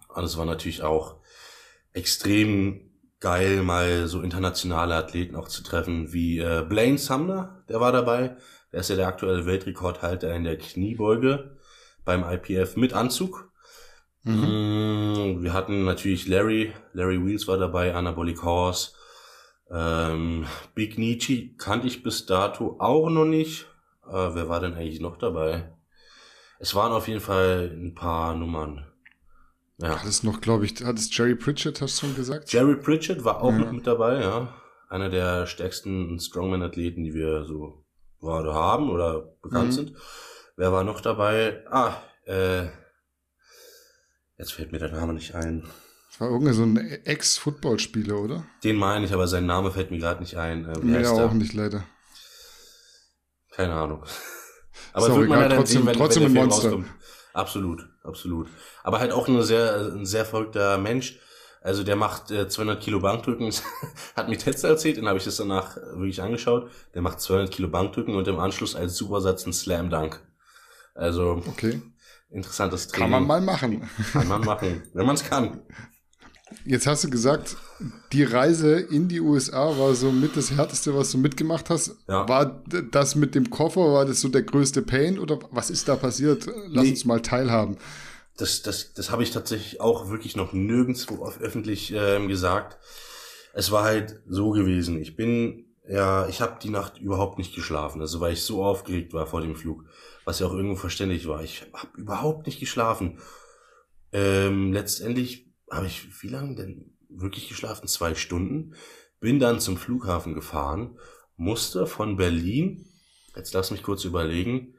Und es war natürlich auch extrem geil, mal so internationale Athleten auch zu treffen, wie äh, Blaine Sumner, der war dabei. Der ist ja der aktuelle Weltrekordhalter in der Kniebeuge beim IPF mit Anzug. Mhm. Mm, wir hatten natürlich Larry, Larry Wheels war dabei, Anabolic Horse. Ähm, Big Nietzsche kannte ich bis dato auch noch nicht. Äh, wer war denn eigentlich noch dabei? Es waren auf jeden Fall ein paar Nummern. Ja. Hat es noch, glaube ich, hat es Jerry Pritchett, hast du schon gesagt? Jerry Pritchett war auch ja. noch mit dabei, ja. Einer der stärksten Strongman-Athleten, die wir so gerade haben oder bekannt mhm. sind. Wer war noch dabei? Ah, äh, jetzt fällt mir der Name nicht ein. Das war irgendwie so ein Ex-Footballspieler, oder? Den meine ich, aber sein Name fällt mir gerade nicht ein. Äh, mir auch der? nicht, leider. Keine Ahnung. aber Sorry, wird man ja dann trotzdem, sehen, wenn, trotzdem wenn Film Monster. rauskommt. Absolut, absolut. Aber halt auch ein sehr, ein sehr verrückter Mensch. Also der macht äh, 200 Kilo Bankdrücken, hat mir Tetzel erzählt, den habe ich das danach wirklich angeschaut. Der macht 200 Kilo Bankdrücken und im Anschluss als Supersatz ein Slam Dunk. Also okay. interessantes Training. Kann man mal machen. Kann man machen, wenn man es kann. Jetzt hast du gesagt, die Reise in die USA war so mit das Härteste, was du mitgemacht hast. Ja. War das mit dem Koffer, war das so der größte Pain oder was ist da passiert? Lass nee. uns mal teilhaben. Das, das, das habe ich tatsächlich auch wirklich noch nirgendwo öffentlich äh, gesagt. Es war halt so gewesen. Ich bin, ja, ich habe die Nacht überhaupt nicht geschlafen, also weil ich so aufgeregt war vor dem Flug, was ja auch irgendwo verständlich war. Ich habe überhaupt nicht geschlafen. Ähm, letztendlich habe ich, wie lange denn wirklich geschlafen? Zwei Stunden. Bin dann zum Flughafen gefahren, musste von Berlin, jetzt lass mich kurz überlegen,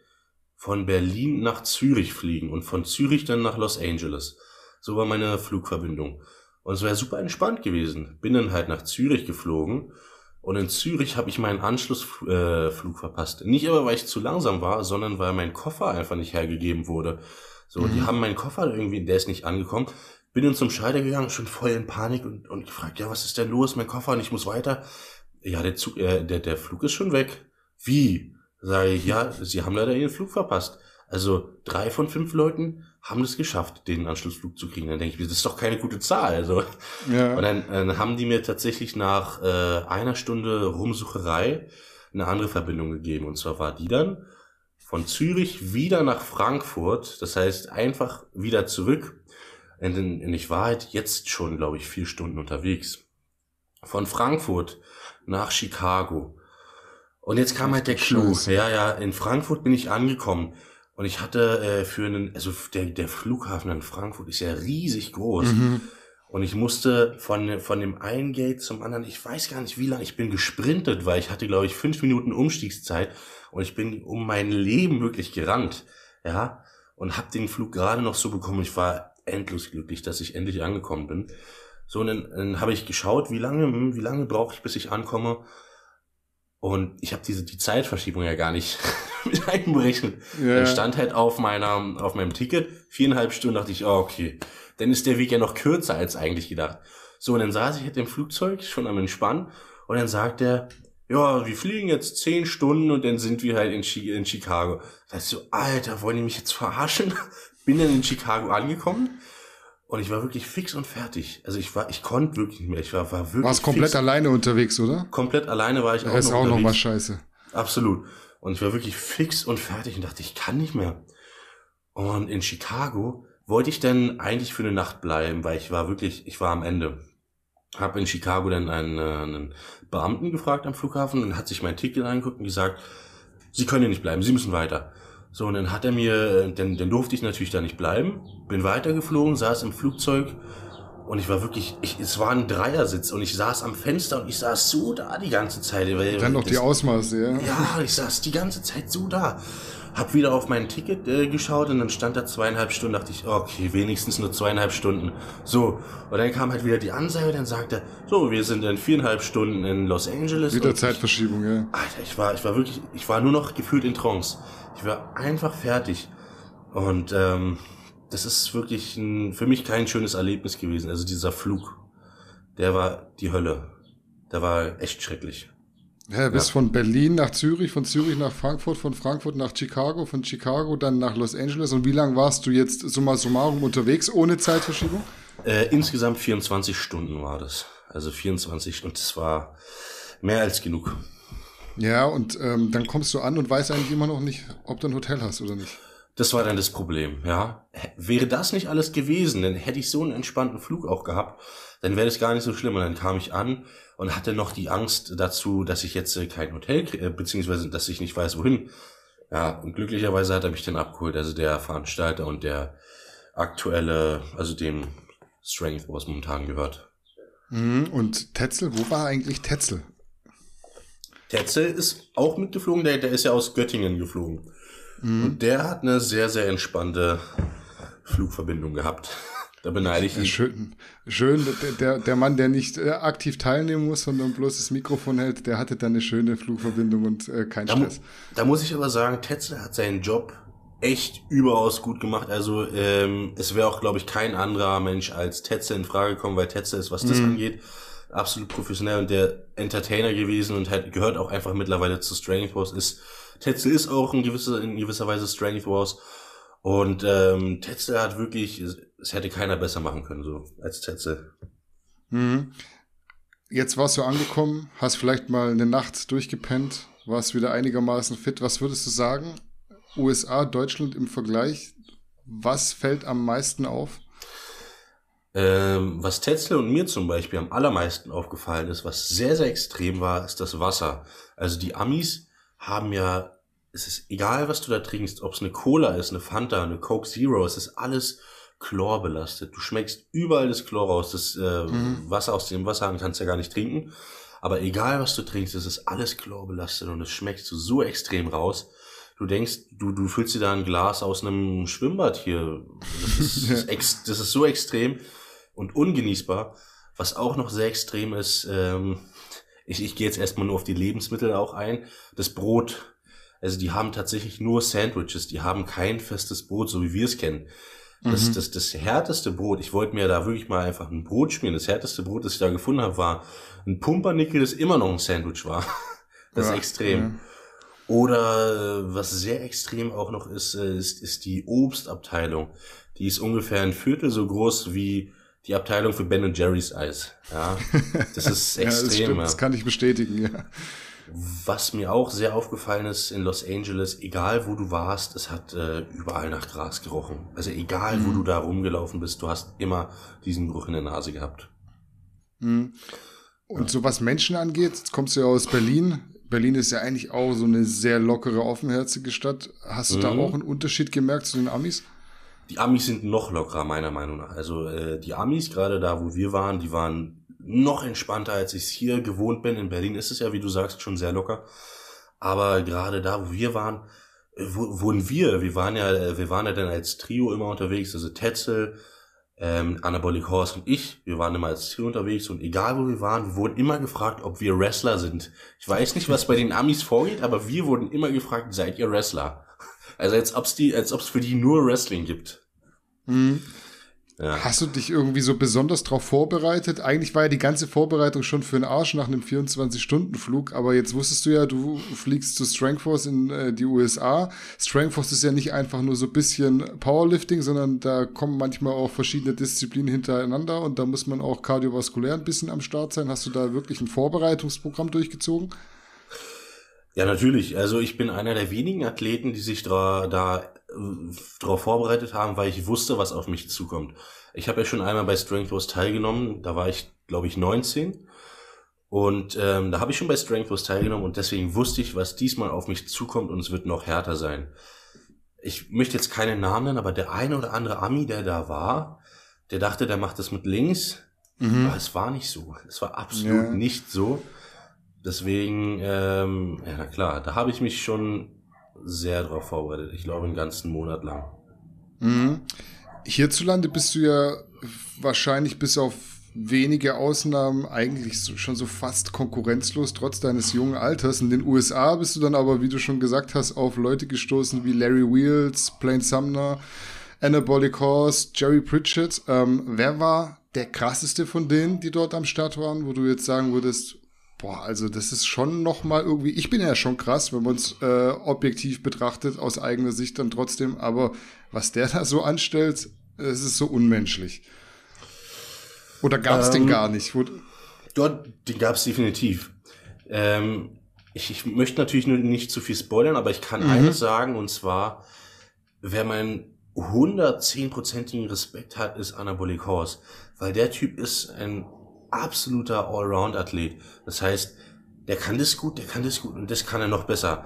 von Berlin nach Zürich fliegen und von Zürich dann nach Los Angeles. So war meine Flugverbindung. Und es wäre super entspannt gewesen. Bin dann halt nach Zürich geflogen und in Zürich habe ich meinen Anschlussflug äh, verpasst. Nicht aber, weil ich zu langsam war, sondern weil mein Koffer einfach nicht hergegeben wurde. So, mhm. die haben meinen Koffer irgendwie, der ist nicht angekommen. Bin dann zum Schalter gegangen, schon voll in Panik und, und gefragt, ja, was ist denn los? Mein Koffer und ich muss weiter. Ja, der Zug, äh, der, der Flug ist schon weg. Wie? Sage ich, ja, sie haben leider ihren Flug verpasst. Also drei von fünf Leuten haben es geschafft, den Anschlussflug zu kriegen. Dann denke ich mir, das ist doch keine gute Zahl. Also. Ja. Und dann, dann haben die mir tatsächlich nach äh, einer Stunde Rumsucherei eine andere Verbindung gegeben. Und zwar war die dann von Zürich wieder nach Frankfurt. Das heißt, einfach wieder zurück Und, und ich war halt jetzt schon, glaube ich, vier Stunden unterwegs. Von Frankfurt nach Chicago. Und jetzt kam halt der Clou. Ja, ja, in Frankfurt bin ich angekommen. Und ich hatte äh, für einen, also der, der Flughafen in Frankfurt ist ja riesig groß. Mhm. Und ich musste von, von dem einen Gate zum anderen, ich weiß gar nicht wie lange, ich bin gesprintet, weil ich hatte, glaube ich, fünf Minuten Umstiegszeit und ich bin um mein Leben wirklich gerannt, ja, und habe den Flug gerade noch so bekommen. Ich war endlos glücklich, dass ich endlich angekommen bin. So, und dann, dann habe ich geschaut, wie lange, hm, wie lange brauche ich, bis ich ankomme. Und ich habe diese die Zeitverschiebung ja gar nicht mit einberechnet. Ja. Dann stand halt auf meiner auf meinem Ticket viereinhalb Stunden. Dachte ich, oh, okay, dann ist der Weg ja noch kürzer als eigentlich gedacht. So, und dann saß ich halt im Flugzeug, schon am Entspannen, und dann sagt er, ja, wir fliegen jetzt zehn Stunden und dann sind wir halt in, Chi in Chicago. Da ist so, Alter, wollen die mich jetzt verarschen? Bin dann in Chicago angekommen und ich war wirklich fix und fertig. Also ich war, ich konnte wirklich nicht mehr. Ich war, war wirklich. Warst komplett alleine unterwegs, oder? Komplett alleine war ich auch das ist auch noch mal scheiße. Absolut. Und ich war wirklich fix und fertig und dachte, ich kann nicht mehr. Und in Chicago wollte ich dann eigentlich für eine Nacht bleiben, weil ich war wirklich, ich war am Ende. Hab in Chicago dann einen, äh, einen Beamten gefragt am Flughafen und hat sich mein Ticket angeguckt und gesagt, Sie können hier nicht bleiben, Sie müssen weiter. So, und dann hat er mir, dann, dann durfte ich natürlich da nicht bleiben, bin weitergeflogen, saß im Flugzeug und ich war wirklich, ich, es war ein Dreiersitz und ich saß am Fenster und ich saß so da die ganze Zeit. Weil, dann noch die Ausmaße, ja. Ja, ich saß die ganze Zeit so da. Hab wieder auf mein Ticket äh, geschaut und dann stand da zweieinhalb Stunden, dachte ich, okay, wenigstens nur zweieinhalb Stunden. So, und dann kam halt wieder die Ansage, dann sagte er, so, wir sind in viereinhalb Stunden in Los Angeles. Wieder Zeitverschiebung, ich, ja. Alter, ich war, ich war wirklich, ich war nur noch gefühlt in Trance. Ich war einfach fertig. Und ähm, das ist wirklich ein, für mich kein schönes Erlebnis gewesen. Also dieser Flug, der war die Hölle. Der war echt schrecklich. Ja, bis ja. von Berlin nach Zürich, von Zürich nach Frankfurt, von Frankfurt nach Chicago, von Chicago dann nach Los Angeles. Und wie lange warst du jetzt summa summarum unterwegs ohne Zeitverschiebung? Äh, insgesamt 24 Stunden war das. Also 24 und das war mehr als genug. Ja, und ähm, dann kommst du an und weißt eigentlich immer noch nicht, ob du ein Hotel hast oder nicht. Das war dann das Problem, ja. Wäre das nicht alles gewesen, dann hätte ich so einen entspannten Flug auch gehabt, dann wäre das gar nicht so schlimm. Und dann kam ich an und hatte noch die Angst dazu, dass ich jetzt äh, kein Hotel kriege, äh, beziehungsweise dass ich nicht weiß, wohin. Ja, und glücklicherweise hat er mich dann abgeholt, also der Veranstalter und der aktuelle, also dem Strength, was momentan gehört. Mhm, und Tetzel, wo war eigentlich Tetzel? Tetzel ist auch mitgeflogen, der, der ist ja aus Göttingen geflogen. Mhm. Und der hat eine sehr, sehr entspannte Flugverbindung gehabt. Da beneide ich ihn. Schön, schön der, der Mann, der nicht äh, aktiv teilnehmen muss, sondern bloß das Mikrofon hält, der hatte dann eine schöne Flugverbindung und äh, kein da, Stress. Da muss ich aber sagen, Tetzel hat seinen Job echt überaus gut gemacht. Also ähm, es wäre auch, glaube ich, kein anderer Mensch als Tetzel in Frage gekommen, weil Tetzel ist, was das mhm. angeht, absolut professionell und der Entertainer gewesen und halt gehört auch einfach mittlerweile zu Strength Wars. Ist Tetzel ist auch in gewisser in gewisser Weise Strength Wars und ähm, Tetzel hat wirklich, es hätte keiner besser machen können so als Tetzel. Mhm. Jetzt warst du angekommen, hast vielleicht mal eine Nacht durchgepennt, warst wieder einigermaßen fit. Was würdest du sagen? USA, Deutschland im Vergleich, was fällt am meisten auf? Ähm, was Tetzel und mir zum Beispiel am allermeisten aufgefallen ist, was sehr, sehr extrem war, ist das Wasser. Also die Amis haben ja, es ist egal, was du da trinkst, ob es eine Cola ist, eine Fanta, eine Coke Zero, es ist alles Chlor belastet. Du schmeckst überall das Chlor raus. Das äh, mhm. Wasser aus dem Wasserhahn kannst du ja gar nicht trinken. Aber egal, was du trinkst, es ist alles Chlor belastet und es schmeckt so extrem raus du denkst, du, du füllst dir da ein Glas aus einem Schwimmbad hier. Das ist, ex, das ist so extrem und ungenießbar. Was auch noch sehr extrem ist, ähm, ich, ich gehe jetzt erstmal nur auf die Lebensmittel auch ein. Das Brot. Also die haben tatsächlich nur Sandwiches, die haben kein festes Brot, so wie wir es kennen. Das, mhm. das, das härteste Brot, ich wollte mir da wirklich mal einfach ein Brot schmieren. Das härteste Brot, das ich da gefunden habe, war ein Pumpernickel, das immer noch ein Sandwich war. Das ja, ist extrem. Ja. Oder äh, was sehr extrem auch noch ist, äh, ist, ist die Obstabteilung. Die ist ungefähr ein Viertel so groß wie die Abteilung für Ben Jerry's Eis. Ja, das ist extrem. ja, das, stimmt, das kann ich bestätigen, ja. Was mir auch sehr aufgefallen ist in Los Angeles, egal wo du warst, es hat äh, überall nach Gras gerochen. Also egal mhm. wo du da rumgelaufen bist, du hast immer diesen Geruch in der Nase gehabt. Mhm. Und so was Menschen angeht, jetzt kommst du ja aus Berlin. Berlin ist ja eigentlich auch so eine sehr lockere, offenherzige Stadt. Hast du mhm. da auch einen Unterschied gemerkt zu den Amis? Die Amis sind noch lockerer, meiner Meinung nach. Also äh, die Amis, gerade da, wo wir waren, die waren noch entspannter, als ich es hier gewohnt bin. In Berlin ist es ja, wie du sagst, schon sehr locker. Aber gerade da, wo wir waren, äh, wo, wurden wir, wir waren ja, äh, wir waren ja dann als Trio immer unterwegs, also Tetzel, ähm, Anabolic Horse und ich, wir waren immer als Trio unterwegs und egal wo wir waren, wir wurden immer gefragt, ob wir Wrestler sind. Ich weiß nicht, was bei den Amis vorgeht, aber wir wurden immer gefragt, seid ihr Wrestler? Also als ob's die, als ob's für die nur Wrestling gibt. Mhm. Ja. Hast du dich irgendwie so besonders darauf vorbereitet? Eigentlich war ja die ganze Vorbereitung schon für den Arsch nach einem 24-Stunden-Flug, aber jetzt wusstest du ja, du fliegst zu Strengthforce in äh, die USA. Strengthforce ist ja nicht einfach nur so ein bisschen Powerlifting, sondern da kommen manchmal auch verschiedene Disziplinen hintereinander und da muss man auch kardiovaskulär ein bisschen am Start sein. Hast du da wirklich ein Vorbereitungsprogramm durchgezogen? Ja, natürlich. Also ich bin einer der wenigen Athleten, die sich da, da darauf vorbereitet haben, weil ich wusste, was auf mich zukommt. Ich habe ja schon einmal bei Strength Wars teilgenommen, da war ich, glaube ich, 19. Und ähm, da habe ich schon bei Strength Wars teilgenommen und deswegen wusste ich, was diesmal auf mich zukommt und es wird noch härter sein. Ich möchte jetzt keine Namen nennen, aber der eine oder andere Ami, der da war, der dachte, der macht das mit links. Mhm. Aber es war nicht so. Es war absolut ja. nicht so. Deswegen, ähm, ja na klar, da habe ich mich schon sehr darauf vorbereitet. Ich glaube, einen ganzen Monat lang. Mhm. Hierzulande bist du ja wahrscheinlich bis auf wenige Ausnahmen eigentlich so, schon so fast konkurrenzlos, trotz deines jungen Alters. In den USA bist du dann aber, wie du schon gesagt hast, auf Leute gestoßen wie Larry Wheels, Plain Sumner, Anabolic Horse, Jerry Pritchett. Ähm, wer war der krasseste von denen, die dort am Start waren, wo du jetzt sagen würdest, Boah, also das ist schon noch mal irgendwie, ich bin ja schon krass, wenn man es äh, objektiv betrachtet, aus eigener Sicht dann trotzdem, aber was der da so anstellt, es ist so unmenschlich. Oder gab es ähm, den gar nicht? Dort, den gab es definitiv. Ähm, ich, ich möchte natürlich nur nicht zu viel spoilern, aber ich kann mhm. eines sagen, und zwar, wer meinen 110%igen Respekt hat, ist Anabolic Horse. Weil der Typ ist ein absoluter Allround-Athlet. Das heißt, der kann das gut, der kann das gut und das kann er noch besser.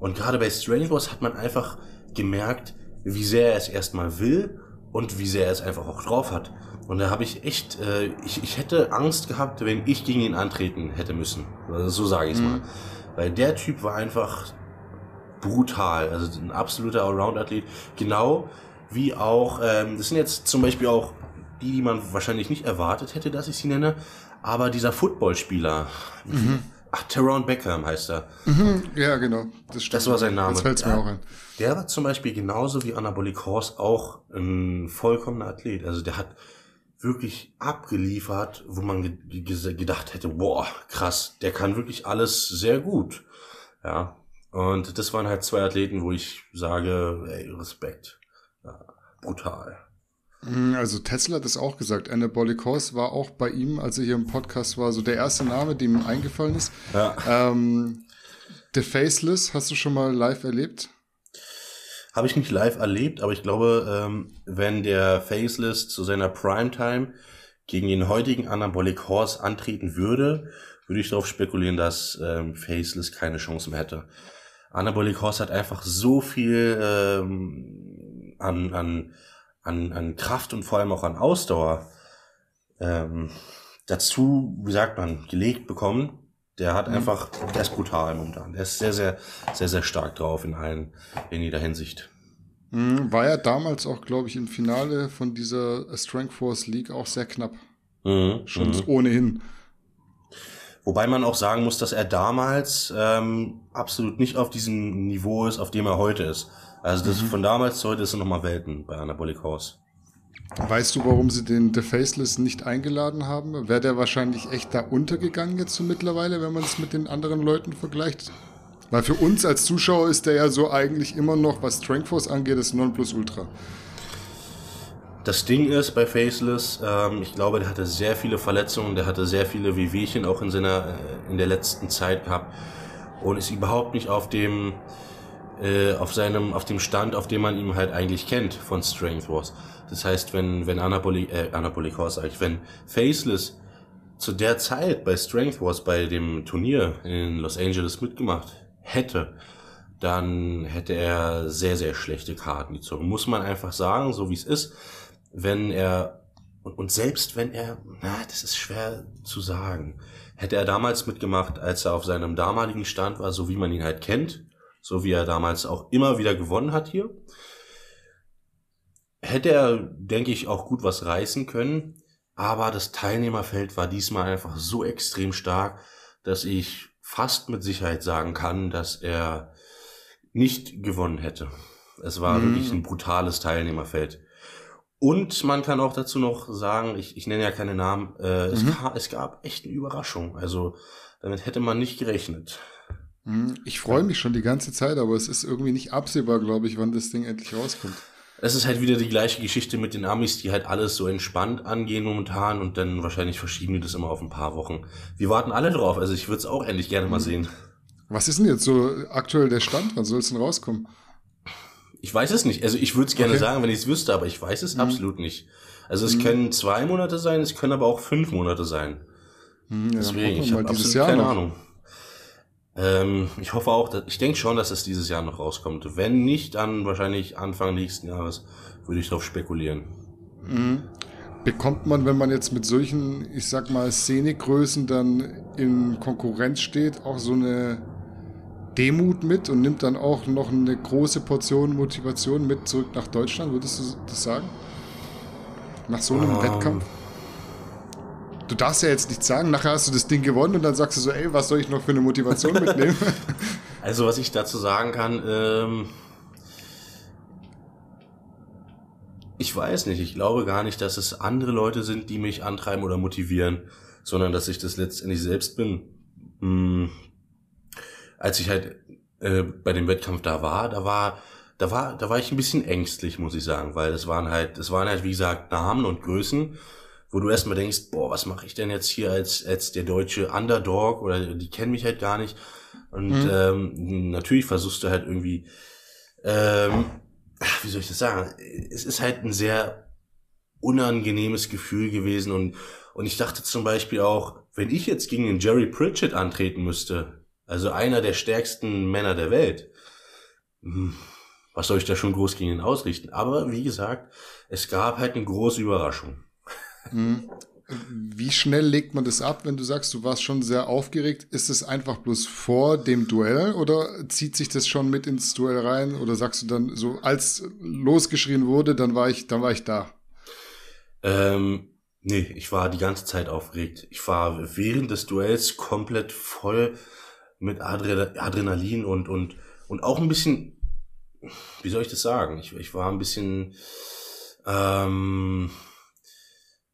Und gerade bei Strength Wars hat man einfach gemerkt, wie sehr er es erstmal will und wie sehr er es einfach auch drauf hat. Und da habe ich echt, äh, ich, ich hätte Angst gehabt, wenn ich gegen ihn antreten hätte müssen. Also so sage ich es mhm. mal. Weil der Typ war einfach brutal, also ein absoluter Allround-Athlet. Genau wie auch, ähm, das sind jetzt zum Beispiel auch die, die man wahrscheinlich nicht erwartet hätte, dass ich sie nenne. Aber dieser Footballspieler, mhm. ach, Teron Beckham heißt er. Mhm, ja, genau. Das, stimmt. das war sein Name. Das fällt's mir der, auch ein. Der war zum Beispiel genauso wie Anabolic Horse auch ein vollkommener Athlet. Also der hat wirklich abgeliefert, wo man ge ge gedacht hätte, boah, krass, der kann wirklich alles sehr gut. Ja. Und das waren halt zwei Athleten, wo ich sage, ey, Respekt. Ja, brutal. Mhm, also Tesla hat es auch gesagt. Anabolic Horse war auch bei ihm, als er hier im Podcast war, so der erste Name, dem ihm eingefallen ist. Ja. Ähm, The Faceless, hast du schon mal live erlebt? Habe ich nicht live erlebt, aber ich glaube, ähm, wenn der Faceless zu seiner Primetime gegen den heutigen Anabolic Horse antreten würde, würde ich darauf spekulieren, dass ähm, Faceless keine Chance mehr hätte. Anabolic Horse hat einfach so viel ähm, an, an an, an Kraft und vor allem auch an Ausdauer ähm, dazu, wie sagt man, gelegt bekommen. Der hat mhm. einfach, der ist brutal momentan. Der ist sehr, sehr, sehr, sehr stark drauf in allen, in jeder Hinsicht. Mhm, war ja damals auch, glaube ich, im Finale von dieser Strength Force League auch sehr knapp. Mhm. Schon mhm. ohnehin. Wobei man auch sagen muss, dass er damals ähm, absolut nicht auf diesem Niveau ist, auf dem er heute ist. Also das mhm. von damals zu heute ist nochmal Welten bei Anabolic Horse. Weißt du, warum sie den The Faceless nicht eingeladen haben? Wäre der wahrscheinlich echt da untergegangen jetzt so mittlerweile, wenn man es mit den anderen Leuten vergleicht? Weil für uns als Zuschauer ist der ja so eigentlich immer noch, was Strength Force angeht, das Nonplusultra. Das Ding ist bei Faceless, ähm, ich glaube, der hatte sehr viele Verletzungen, der hatte sehr viele Wehwehchen auch in seiner, äh, in der letzten Zeit gehabt. und ist überhaupt nicht auf dem äh, auf seinem auf dem Stand, auf dem man ihn halt eigentlich kennt von Strength Wars. Das heißt, wenn wenn Anabolic äh, Anabolic Horse eigentlich, wenn Faceless zu der Zeit bei Strength Wars bei dem Turnier in Los Angeles mitgemacht hätte, dann hätte er sehr sehr schlechte Karten gezogen. Muss man einfach sagen, so wie es ist. Wenn er und, und selbst wenn er, na, das ist schwer zu sagen. Hätte er damals mitgemacht, als er auf seinem damaligen Stand war, so wie man ihn halt kennt, so wie er damals auch immer wieder gewonnen hat hier, hätte er, denke ich, auch gut was reißen können. Aber das Teilnehmerfeld war diesmal einfach so extrem stark, dass ich fast mit Sicherheit sagen kann, dass er nicht gewonnen hätte. Es war mhm. wirklich ein brutales Teilnehmerfeld. Und man kann auch dazu noch sagen, ich, ich nenne ja keine Namen, äh, mhm. es, gab, es gab echt eine Überraschung. Also damit hätte man nicht gerechnet. Mhm. Ich freue mich schon die ganze Zeit, aber es ist irgendwie nicht absehbar, glaube ich, wann das Ding endlich rauskommt. Es ist halt wieder die gleiche Geschichte mit den Amis, die halt alles so entspannt angehen momentan und dann wahrscheinlich verschieben die das immer auf ein paar Wochen. Wir warten alle drauf, also ich würde es auch endlich gerne mal mhm. sehen. Was ist denn jetzt so aktuell der Stand? Wann soll es denn rauskommen? Ich weiß es nicht. Also ich würde es gerne okay. sagen, wenn ich es wüsste, aber ich weiß es mhm. absolut nicht. Also es mhm. können zwei Monate sein, es können aber auch fünf Monate sein. Mhm, ja, Deswegen, ich habe absolut Jahr keine noch. Ahnung. Ähm, ich hoffe auch, dass, ich denke schon, dass es dieses Jahr noch rauskommt. Wenn nicht, dann wahrscheinlich Anfang nächsten Jahres würde ich darauf spekulieren. Mhm. Bekommt man, wenn man jetzt mit solchen, ich sag mal, Szenegrößen dann in Konkurrenz steht, auch so eine Demut mit und nimmt dann auch noch eine große Portion Motivation mit zurück nach Deutschland, würdest du das sagen? Nach so einem um. Ähm. Wettkampf? Du darfst ja jetzt nicht sagen, nachher hast du das Ding gewonnen und dann sagst du so, ey, was soll ich noch für eine Motivation mitnehmen? also, was ich dazu sagen kann, ähm, ich weiß nicht, ich glaube gar nicht, dass es andere Leute sind, die mich antreiben oder motivieren, sondern dass ich das letztendlich selbst bin. Hm, als ich halt äh, bei dem Wettkampf da war, da war, da war, da war ich ein bisschen ängstlich, muss ich sagen, weil es waren halt, es waren halt, wie gesagt, Namen und Größen, wo du erstmal denkst, boah, was mache ich denn jetzt hier als, als der deutsche Underdog oder die kennen mich halt gar nicht. Und mhm. ähm, natürlich versuchst du halt irgendwie, ähm, wie soll ich das sagen? Es ist halt ein sehr unangenehmes Gefühl gewesen und, und ich dachte zum Beispiel auch, wenn ich jetzt gegen den Jerry Pritchett antreten müsste, also einer der stärksten Männer der Welt. Hm, was soll ich da schon groß gegen ihn ausrichten? Aber wie gesagt, es gab halt eine große Überraschung. Hm. Wie schnell legt man das ab, wenn du sagst, du warst schon sehr aufgeregt? Ist es einfach bloß vor dem Duell oder zieht sich das schon mit ins Duell rein? Oder sagst du dann so, als losgeschrien wurde, dann war ich, dann war ich da? Ähm, nee, ich war die ganze Zeit aufgeregt. Ich war während des Duells komplett voll mit Adrenalin und, und, und auch ein bisschen, wie soll ich das sagen? Ich, ich war ein bisschen, ähm,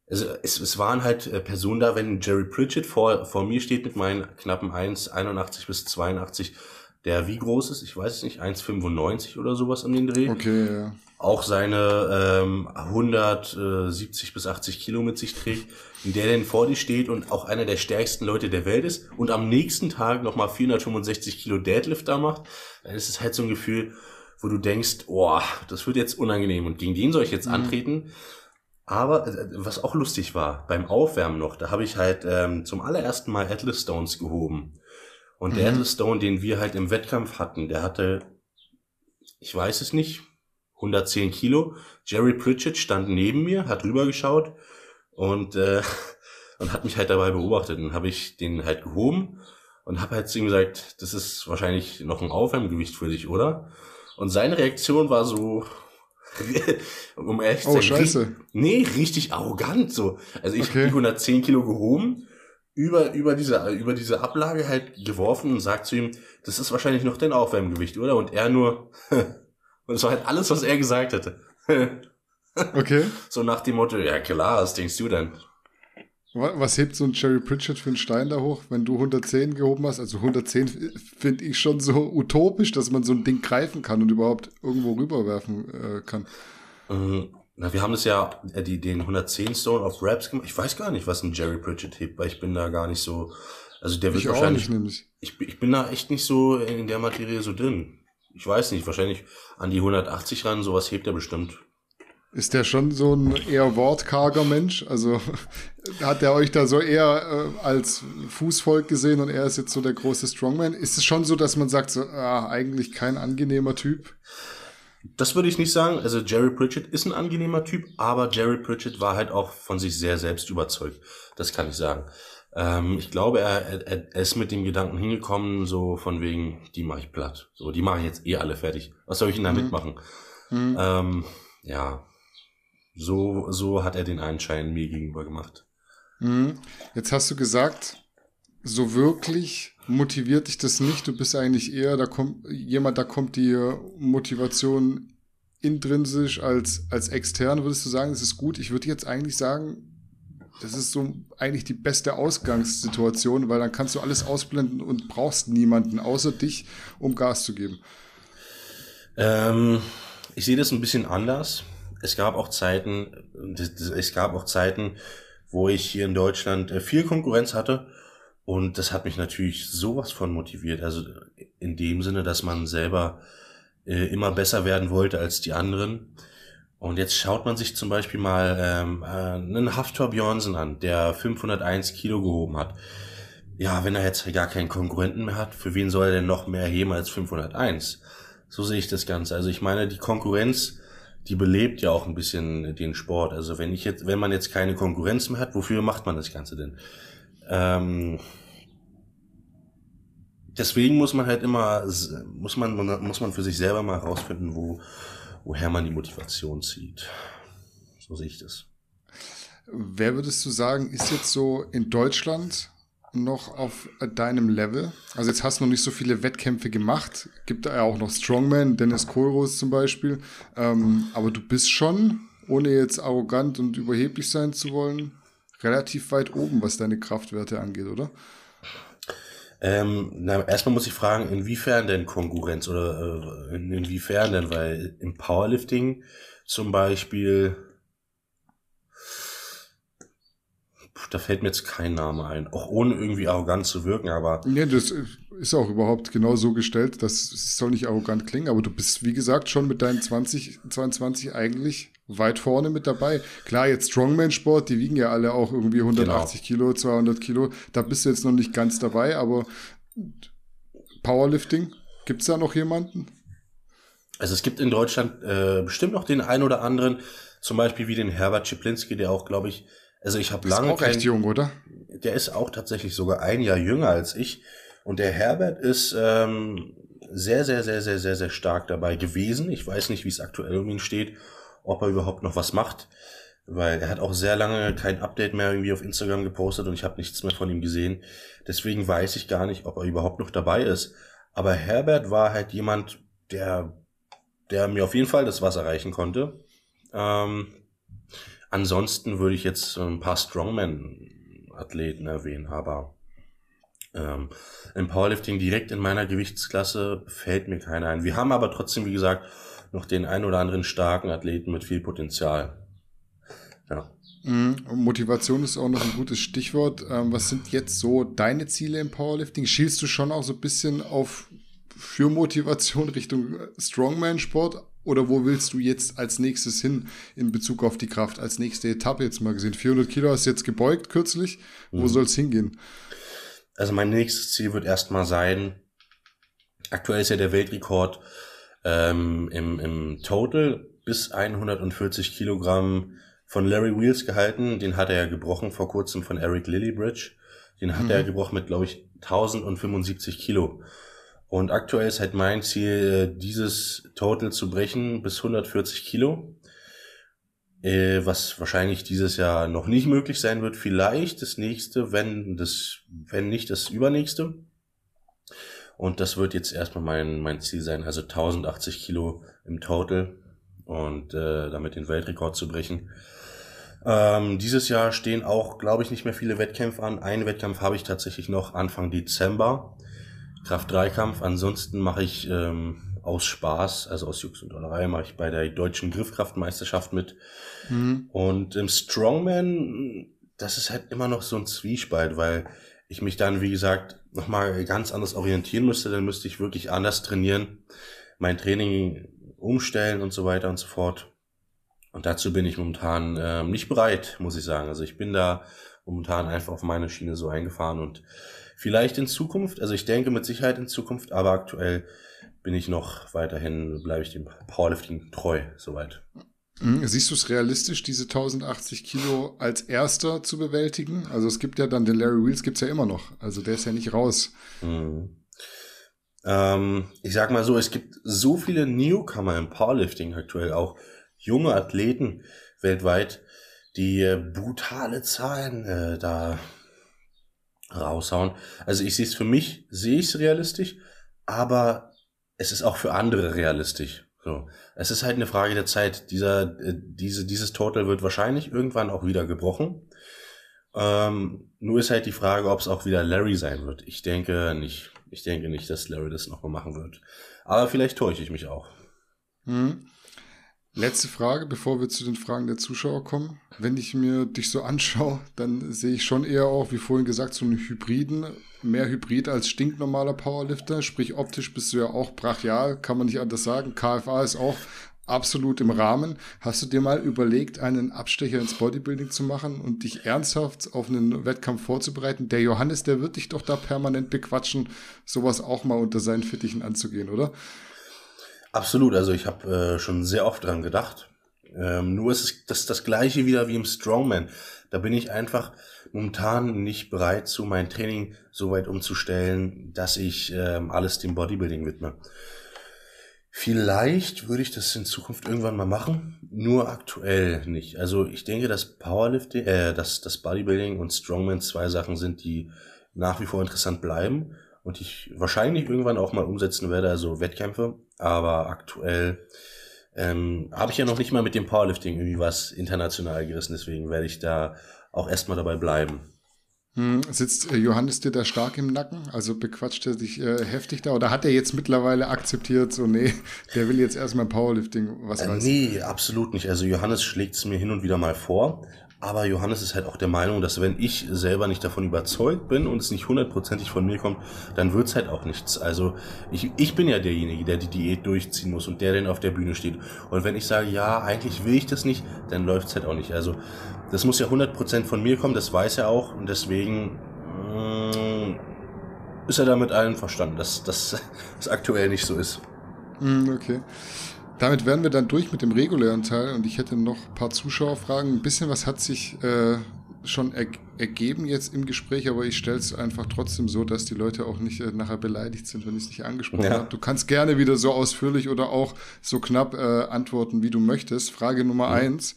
also es, es waren halt äh, Personen da, wenn Jerry Pritchett vor, vor mir steht mit meinen knappen 1,81 bis 82, der wie groß ist, ich weiß es nicht, 1,95 oder sowas um den Dreh. Okay, ja. Auch seine ähm, 170 bis 80 Kilo mit sich trägt, der denn vor dir steht und auch einer der stärksten Leute der Welt ist und am nächsten Tag nochmal 465 Kilo Deadlift da macht, dann ist es halt so ein Gefühl, wo du denkst, oh, das wird jetzt unangenehm und gegen den soll ich jetzt mhm. antreten. Aber äh, was auch lustig war, beim Aufwärmen noch, da habe ich halt ähm, zum allerersten Mal Atlas Stones gehoben. Und mhm. der Atlas Stone, den wir halt im Wettkampf hatten, der hatte, ich weiß es nicht, 110 Kilo. Jerry Pritchett stand neben mir, hat rübergeschaut und, äh, und hat mich halt dabei beobachtet. Und habe ich den halt gehoben und habe halt zu ihm gesagt, das ist wahrscheinlich noch ein Aufwärmgewicht für dich, oder? Und seine Reaktion war so, um ehrlich zu oh, sein, oh, scheiße. nee, richtig arrogant so. Also ich okay. habe die 110 Kilo gehoben über, über diese, über diese Ablage halt geworfen und sagt zu ihm, das ist wahrscheinlich noch dein Aufwärmgewicht, oder? Und er nur, und es war halt alles, was er gesagt hätte. okay. So nach dem Motto, ja klar, was denkst du denn? Was hebt so ein Jerry Pritchett für einen Stein da hoch, wenn du 110 gehoben hast? Also 110 finde ich schon so utopisch, dass man so ein Ding greifen kann und überhaupt irgendwo rüberwerfen äh, kann. Mhm. Na, wir haben das ja, äh, die, den 110 Stone of Raps gemacht. Ich weiß gar nicht, was ein Jerry Pritchett hebt, weil ich bin da gar nicht so Also der wird Ich auch wahrscheinlich. nicht. Ich, ich bin da echt nicht so in der Materie so drin. Ich weiß nicht, wahrscheinlich an die 180 ran, sowas hebt er bestimmt. Ist der schon so ein eher wortkarger Mensch? Also hat er euch da so eher äh, als Fußvolk gesehen und er ist jetzt so der große Strongman? Ist es schon so, dass man sagt, so, ah, eigentlich kein angenehmer Typ? Das würde ich nicht sagen. Also Jerry Pritchett ist ein angenehmer Typ, aber Jerry Pritchett war halt auch von sich sehr selbst überzeugt. Das kann ich sagen. Ähm, ich glaube, er, er, er ist mit dem Gedanken hingekommen, so von wegen, die mache ich platt. So, die mache ich jetzt eh alle fertig. Was soll ich denn da mitmachen? Hm. Ähm, ja, so, so hat er den Einschein mir gegenüber gemacht. Mhm. Jetzt hast du gesagt, so wirklich motiviert dich das nicht. Du bist eigentlich eher, da kommt jemand, da kommt die Motivation intrinsisch als, als extern. Würdest du sagen, das ist gut? Ich würde jetzt eigentlich sagen, das ist so eigentlich die beste Ausgangssituation, weil dann kannst du alles ausblenden und brauchst niemanden außer dich, um Gas zu geben. Ähm, ich sehe das ein bisschen anders. Es gab auch Zeiten, es gab auch Zeiten, wo ich hier in Deutschland äh, viel Konkurrenz hatte. Und das hat mich natürlich sowas von motiviert. Also in dem Sinne, dass man selber äh, immer besser werden wollte als die anderen. Und jetzt schaut man sich zum Beispiel mal ähm, äh, einen Haftor Björnsen an, der 501 Kilo gehoben hat. Ja, wenn er jetzt gar keinen Konkurrenten mehr hat, für wen soll er denn noch mehr heben als 501? So sehe ich das Ganze. Also ich meine, die Konkurrenz, die belebt ja auch ein bisschen den Sport. Also wenn ich jetzt, wenn man jetzt keine Konkurrenz mehr hat, wofür macht man das Ganze denn? Ähm, deswegen muss man halt immer, muss man, muss man für sich selber mal herausfinden, wo, woher man die Motivation zieht. So sehe ich das. Wer würdest du sagen, ist jetzt so in Deutschland noch auf deinem Level? Also jetzt hast du noch nicht so viele Wettkämpfe gemacht. Gibt da ja auch noch Strongman, Dennis Kohlroos zum Beispiel. Ähm, aber du bist schon, ohne jetzt arrogant und überheblich sein zu wollen, relativ weit oben, was deine Kraftwerte angeht, oder? Ähm, na, erstmal muss ich fragen, inwiefern denn Konkurrenz oder äh, in, inwiefern denn, weil im Powerlifting zum Beispiel, da fällt mir jetzt kein Name ein, auch ohne irgendwie arrogant zu wirken, aber Nee, das ist auch überhaupt genau so gestellt, dass es soll nicht arrogant klingen, aber du bist, wie gesagt, schon mit deinen 20, 22 eigentlich weit vorne mit dabei. Klar, jetzt Strongman-Sport, die wiegen ja alle auch irgendwie 180 Kilo, 200 Kilo. Da bist du jetzt noch nicht ganz dabei, aber Powerlifting, gibt's da noch jemanden? Also es gibt in Deutschland äh, bestimmt noch den einen oder anderen, zum Beispiel wie den Herbert Cziplinski, der auch, glaube ich, also ich habe Ist lange auch recht jung, oder? der ist auch tatsächlich sogar ein Jahr jünger als ich. Und der Herbert ist ähm, sehr, sehr, sehr, sehr, sehr, sehr stark dabei gewesen. Ich weiß nicht, wie es aktuell um ihn steht, ob er überhaupt noch was macht, weil er hat auch sehr lange kein Update mehr irgendwie auf Instagram gepostet und ich habe nichts mehr von ihm gesehen. Deswegen weiß ich gar nicht, ob er überhaupt noch dabei ist. Aber Herbert war halt jemand, der, der mir auf jeden Fall das Wasser reichen konnte. Ähm, ansonsten würde ich jetzt ein paar Strongman-Athleten erwähnen, aber ähm, im Powerlifting direkt in meiner Gewichtsklasse fällt mir keiner ein. Wir haben aber trotzdem, wie gesagt, noch den ein oder anderen starken Athleten mit viel Potenzial. Ja. Mhm. Motivation ist auch noch ein gutes Stichwort. Ähm, was sind jetzt so deine Ziele im Powerlifting? Schielst du schon auch so ein bisschen auf für Motivation Richtung Strongman-Sport? Oder wo willst du jetzt als nächstes hin in Bezug auf die Kraft? Als nächste Etappe jetzt mal gesehen. 400 Kilo hast du jetzt gebeugt kürzlich. Wo Mhm. soll es hingehen? Also mein nächstes Ziel wird erstmal sein, aktuell ist ja der Weltrekord ähm, im, im Total bis 140 Kilogramm von Larry Wheels gehalten. Den hat er ja gebrochen vor kurzem von Eric Lillybridge. Den hat Mhm. er gebrochen mit, glaube ich, 1075 Kilo. Und aktuell ist halt mein Ziel, äh, dieses Total zu brechen bis 140 Kilo. Äh, was wahrscheinlich dieses Jahr noch nicht möglich sein wird. Vielleicht das nächste, wenn das, wenn nicht das übernächste. Und das wird jetzt erstmal mein, mein Ziel sein, also 1080 Kilo im Total und äh, damit den Weltrekord zu brechen. Ähm, dieses Jahr stehen auch, glaube ich, nicht mehr viele Wettkämpfe an. Einen Wettkampf habe ich tatsächlich noch Anfang Dezember. Kraft-3-Kampf. Ansonsten mache ich ähm, aus Spaß, also aus Jux und Dollerei, mache ich bei der deutschen Griffkraftmeisterschaft mit. Mhm. Und im Strongman, das ist halt immer noch so ein Zwiespalt, weil ich mich dann, wie gesagt, nochmal ganz anders orientieren müsste, dann müsste ich wirklich anders trainieren, mein Training umstellen und so weiter und so fort. Und dazu bin ich momentan äh, nicht bereit, muss ich sagen. Also ich bin da momentan einfach auf meine Schiene so eingefahren und vielleicht in Zukunft, also ich denke mit Sicherheit in Zukunft, aber aktuell bin ich noch weiterhin, bleibe ich dem Powerlifting treu, soweit. Mhm. Siehst du es realistisch, diese 1080 Kilo als erster zu bewältigen? Also es gibt ja dann den Larry Wheels gibt's ja immer noch. Also der ist ja nicht raus. Mhm. Ähm, ich sag mal so, es gibt so viele Newcomer im Powerlifting aktuell auch junge Athleten weltweit, die äh, brutale Zahlen äh, da raushauen. Also ich sehe es für mich, sehe ich es realistisch, aber es ist auch für andere realistisch. So. Es ist halt eine Frage der Zeit. Dieser, äh, diese, dieses Total wird wahrscheinlich irgendwann auch wieder gebrochen. Ähm, nur ist halt die Frage, ob es auch wieder Larry sein wird. Ich denke nicht. Ich denke nicht, dass Larry das nochmal machen wird. Aber vielleicht täusche ich mich auch. Hm. Letzte Frage, bevor wir zu den Fragen der Zuschauer kommen. Wenn ich mir dich so anschaue, dann sehe ich schon eher auch, wie vorhin gesagt, so einen Hybriden, mehr Hybrid als stinknormaler Powerlifter. Sprich, optisch bist du ja auch brachial, kann man nicht anders sagen. KFA ist auch absolut im Rahmen. Hast du dir mal überlegt, einen Abstecher ins Bodybuilding zu machen und dich ernsthaft auf einen Wettkampf vorzubereiten? Der Johannes, der wird dich doch da permanent bequatschen, sowas auch mal unter seinen Fittichen anzugehen, oder? Absolut, also ich habe äh, schon sehr oft dran gedacht. Ähm, nur ist es das, das gleiche wieder wie im Strongman. Da bin ich einfach momentan nicht bereit zu mein Training so weit umzustellen, dass ich ähm, alles dem Bodybuilding widme. Vielleicht würde ich das in Zukunft irgendwann mal machen, nur aktuell nicht. Also ich denke, dass Powerlifting, äh, dass das Bodybuilding und Strongman zwei Sachen sind, die nach wie vor interessant bleiben und ich wahrscheinlich irgendwann auch mal umsetzen werde, also Wettkämpfe. Aber aktuell ähm, habe ich ja noch nicht mal mit dem Powerlifting irgendwie was international gerissen, deswegen werde ich da auch erstmal dabei bleiben. Hm, sitzt äh, Johannes dir da stark im Nacken? Also bequatscht er sich äh, heftig da? Oder hat er jetzt mittlerweile akzeptiert, so nee, der will jetzt erstmal Powerlifting, was äh, weiß Nee, absolut nicht. Also Johannes schlägt es mir hin und wieder mal vor. Aber Johannes ist halt auch der Meinung, dass wenn ich selber nicht davon überzeugt bin und es nicht hundertprozentig von mir kommt, dann wird's halt auch nichts. Also ich, ich bin ja derjenige, der die Diät durchziehen muss und der dann auf der Bühne steht. Und wenn ich sage, ja, eigentlich will ich das nicht, dann läuft's halt auch nicht. Also das muss ja hundertprozentig von mir kommen, das weiß er auch. Und deswegen mh, mm, ist er damit allen verstanden, dass das aktuell nicht so ist. Hm, okay. Damit wären wir dann durch mit dem regulären Teil und ich hätte noch ein paar Zuschauerfragen. Ein bisschen was hat sich äh, schon er ergeben jetzt im Gespräch, aber ich stelle es einfach trotzdem so, dass die Leute auch nicht äh, nachher beleidigt sind, wenn ich es nicht angesprochen ja. habe. Du kannst gerne wieder so ausführlich oder auch so knapp äh, antworten, wie du möchtest. Frage Nummer mhm. eins.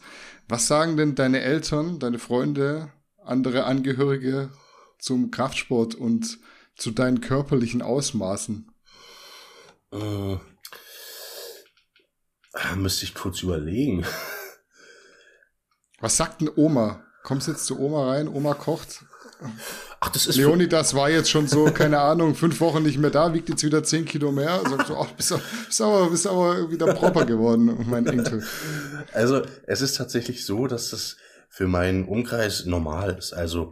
Was sagen denn deine Eltern, deine Freunde, andere Angehörige zum Kraftsport und zu deinen körperlichen Ausmaßen? Äh, müsste ich kurz überlegen. Was sagt denn Oma? Kommst jetzt zu Oma rein? Oma kocht. Ach, das ist. Leonidas war jetzt schon so, keine Ahnung, fünf Wochen nicht mehr da, wiegt jetzt wieder zehn Kilo mehr. Sagt so, ach, bist, bist, aber, bist aber wieder proper geworden, mein Enkel. Also, es ist tatsächlich so, dass das für meinen Umkreis normal ist. Also,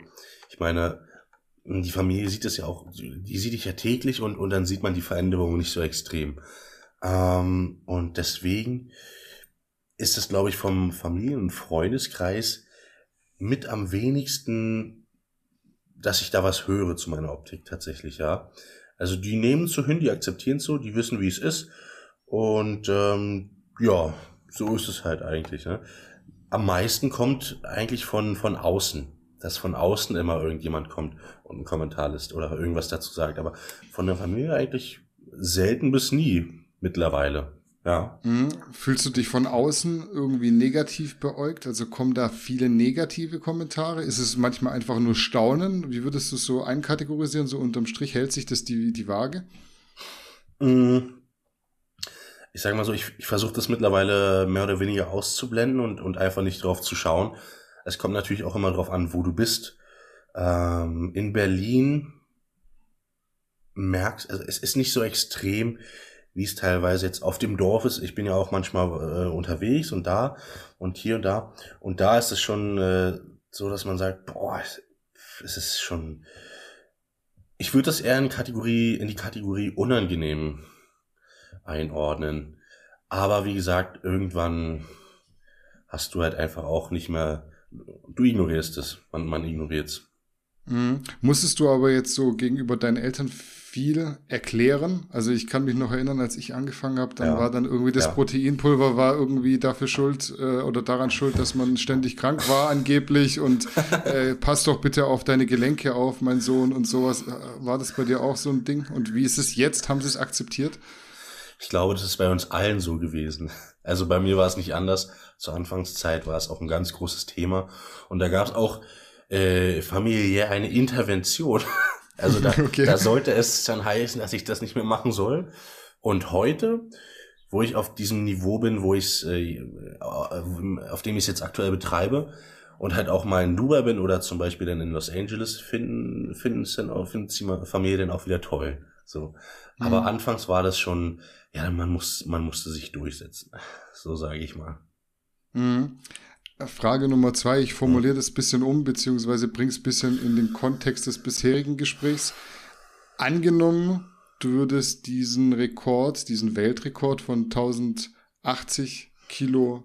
ich meine, die Familie sieht das ja auch, die sieht dich ja täglich und, und dann sieht man die Veränderungen nicht so extrem. Ähm, und deswegen ist es, glaube ich, vom Familien- und Freundeskreis mit am wenigsten, dass ich da was höre zu meiner Optik tatsächlich, ja. Also die nehmen zu hin, die akzeptieren so, die wissen, wie es ist. Und ähm, ja, so ist es halt eigentlich. Ne? Am meisten kommt eigentlich von, von außen, dass von außen immer irgendjemand kommt und einen Kommentar lässt oder irgendwas dazu sagt. Aber von der Familie eigentlich selten bis nie mittlerweile. Ja. Mhm. Fühlst du dich von außen irgendwie negativ beäugt? Also kommen da viele negative Kommentare? Ist es manchmal einfach nur Staunen? Wie würdest du es so einkategorisieren? So unterm Strich hält sich das die, die Waage? Mhm. Ich sage mal so, ich, ich versuche das mittlerweile mehr oder weniger auszublenden und, und einfach nicht drauf zu schauen. Es kommt natürlich auch immer drauf an, wo du bist. Ähm, in Berlin merkst, also es ist nicht so extrem, wie es teilweise jetzt auf dem Dorf ist. Ich bin ja auch manchmal äh, unterwegs und da und hier und da. Und da ist es schon äh, so, dass man sagt, boah, es ist schon ich würde das eher in Kategorie, in die Kategorie unangenehm einordnen. Aber wie gesagt, irgendwann hast du halt einfach auch nicht mehr, du ignorierst es, man, man ignoriert es. Mhm. Musstest du aber jetzt so gegenüber deinen Eltern viel erklären? Also ich kann mich noch erinnern, als ich angefangen habe, dann ja. war dann irgendwie das ja. Proteinpulver war irgendwie dafür schuld äh, oder daran schuld, dass man ständig krank war angeblich und äh, pass doch bitte auf deine Gelenke auf, mein Sohn und sowas. Äh, war das bei dir auch so ein Ding? Und wie ist es jetzt? Haben sie es akzeptiert? Ich glaube, das ist bei uns allen so gewesen. Also bei mir war es nicht anders. Zur Anfangszeit war es auch ein ganz großes Thema. Und da gab es auch äh, familiär eine Intervention. Also da, okay. da sollte es dann heißen, dass ich das nicht mehr machen soll. Und heute, wo ich auf diesem Niveau bin, wo ich äh, auf dem ich es jetzt aktuell betreibe und halt auch mal in Dubai bin oder zum Beispiel dann in Los Angeles, finden finden es dann auch findet die Familie dann auch wieder toll. So, aber mhm. anfangs war das schon, ja, man muss man musste sich durchsetzen, so sage ich mal. Mhm. Frage Nummer zwei, ich formuliere das bisschen um, beziehungsweise bringe es bisschen in den Kontext des bisherigen Gesprächs. Angenommen, du würdest diesen Rekord, diesen Weltrekord von 1080 Kilo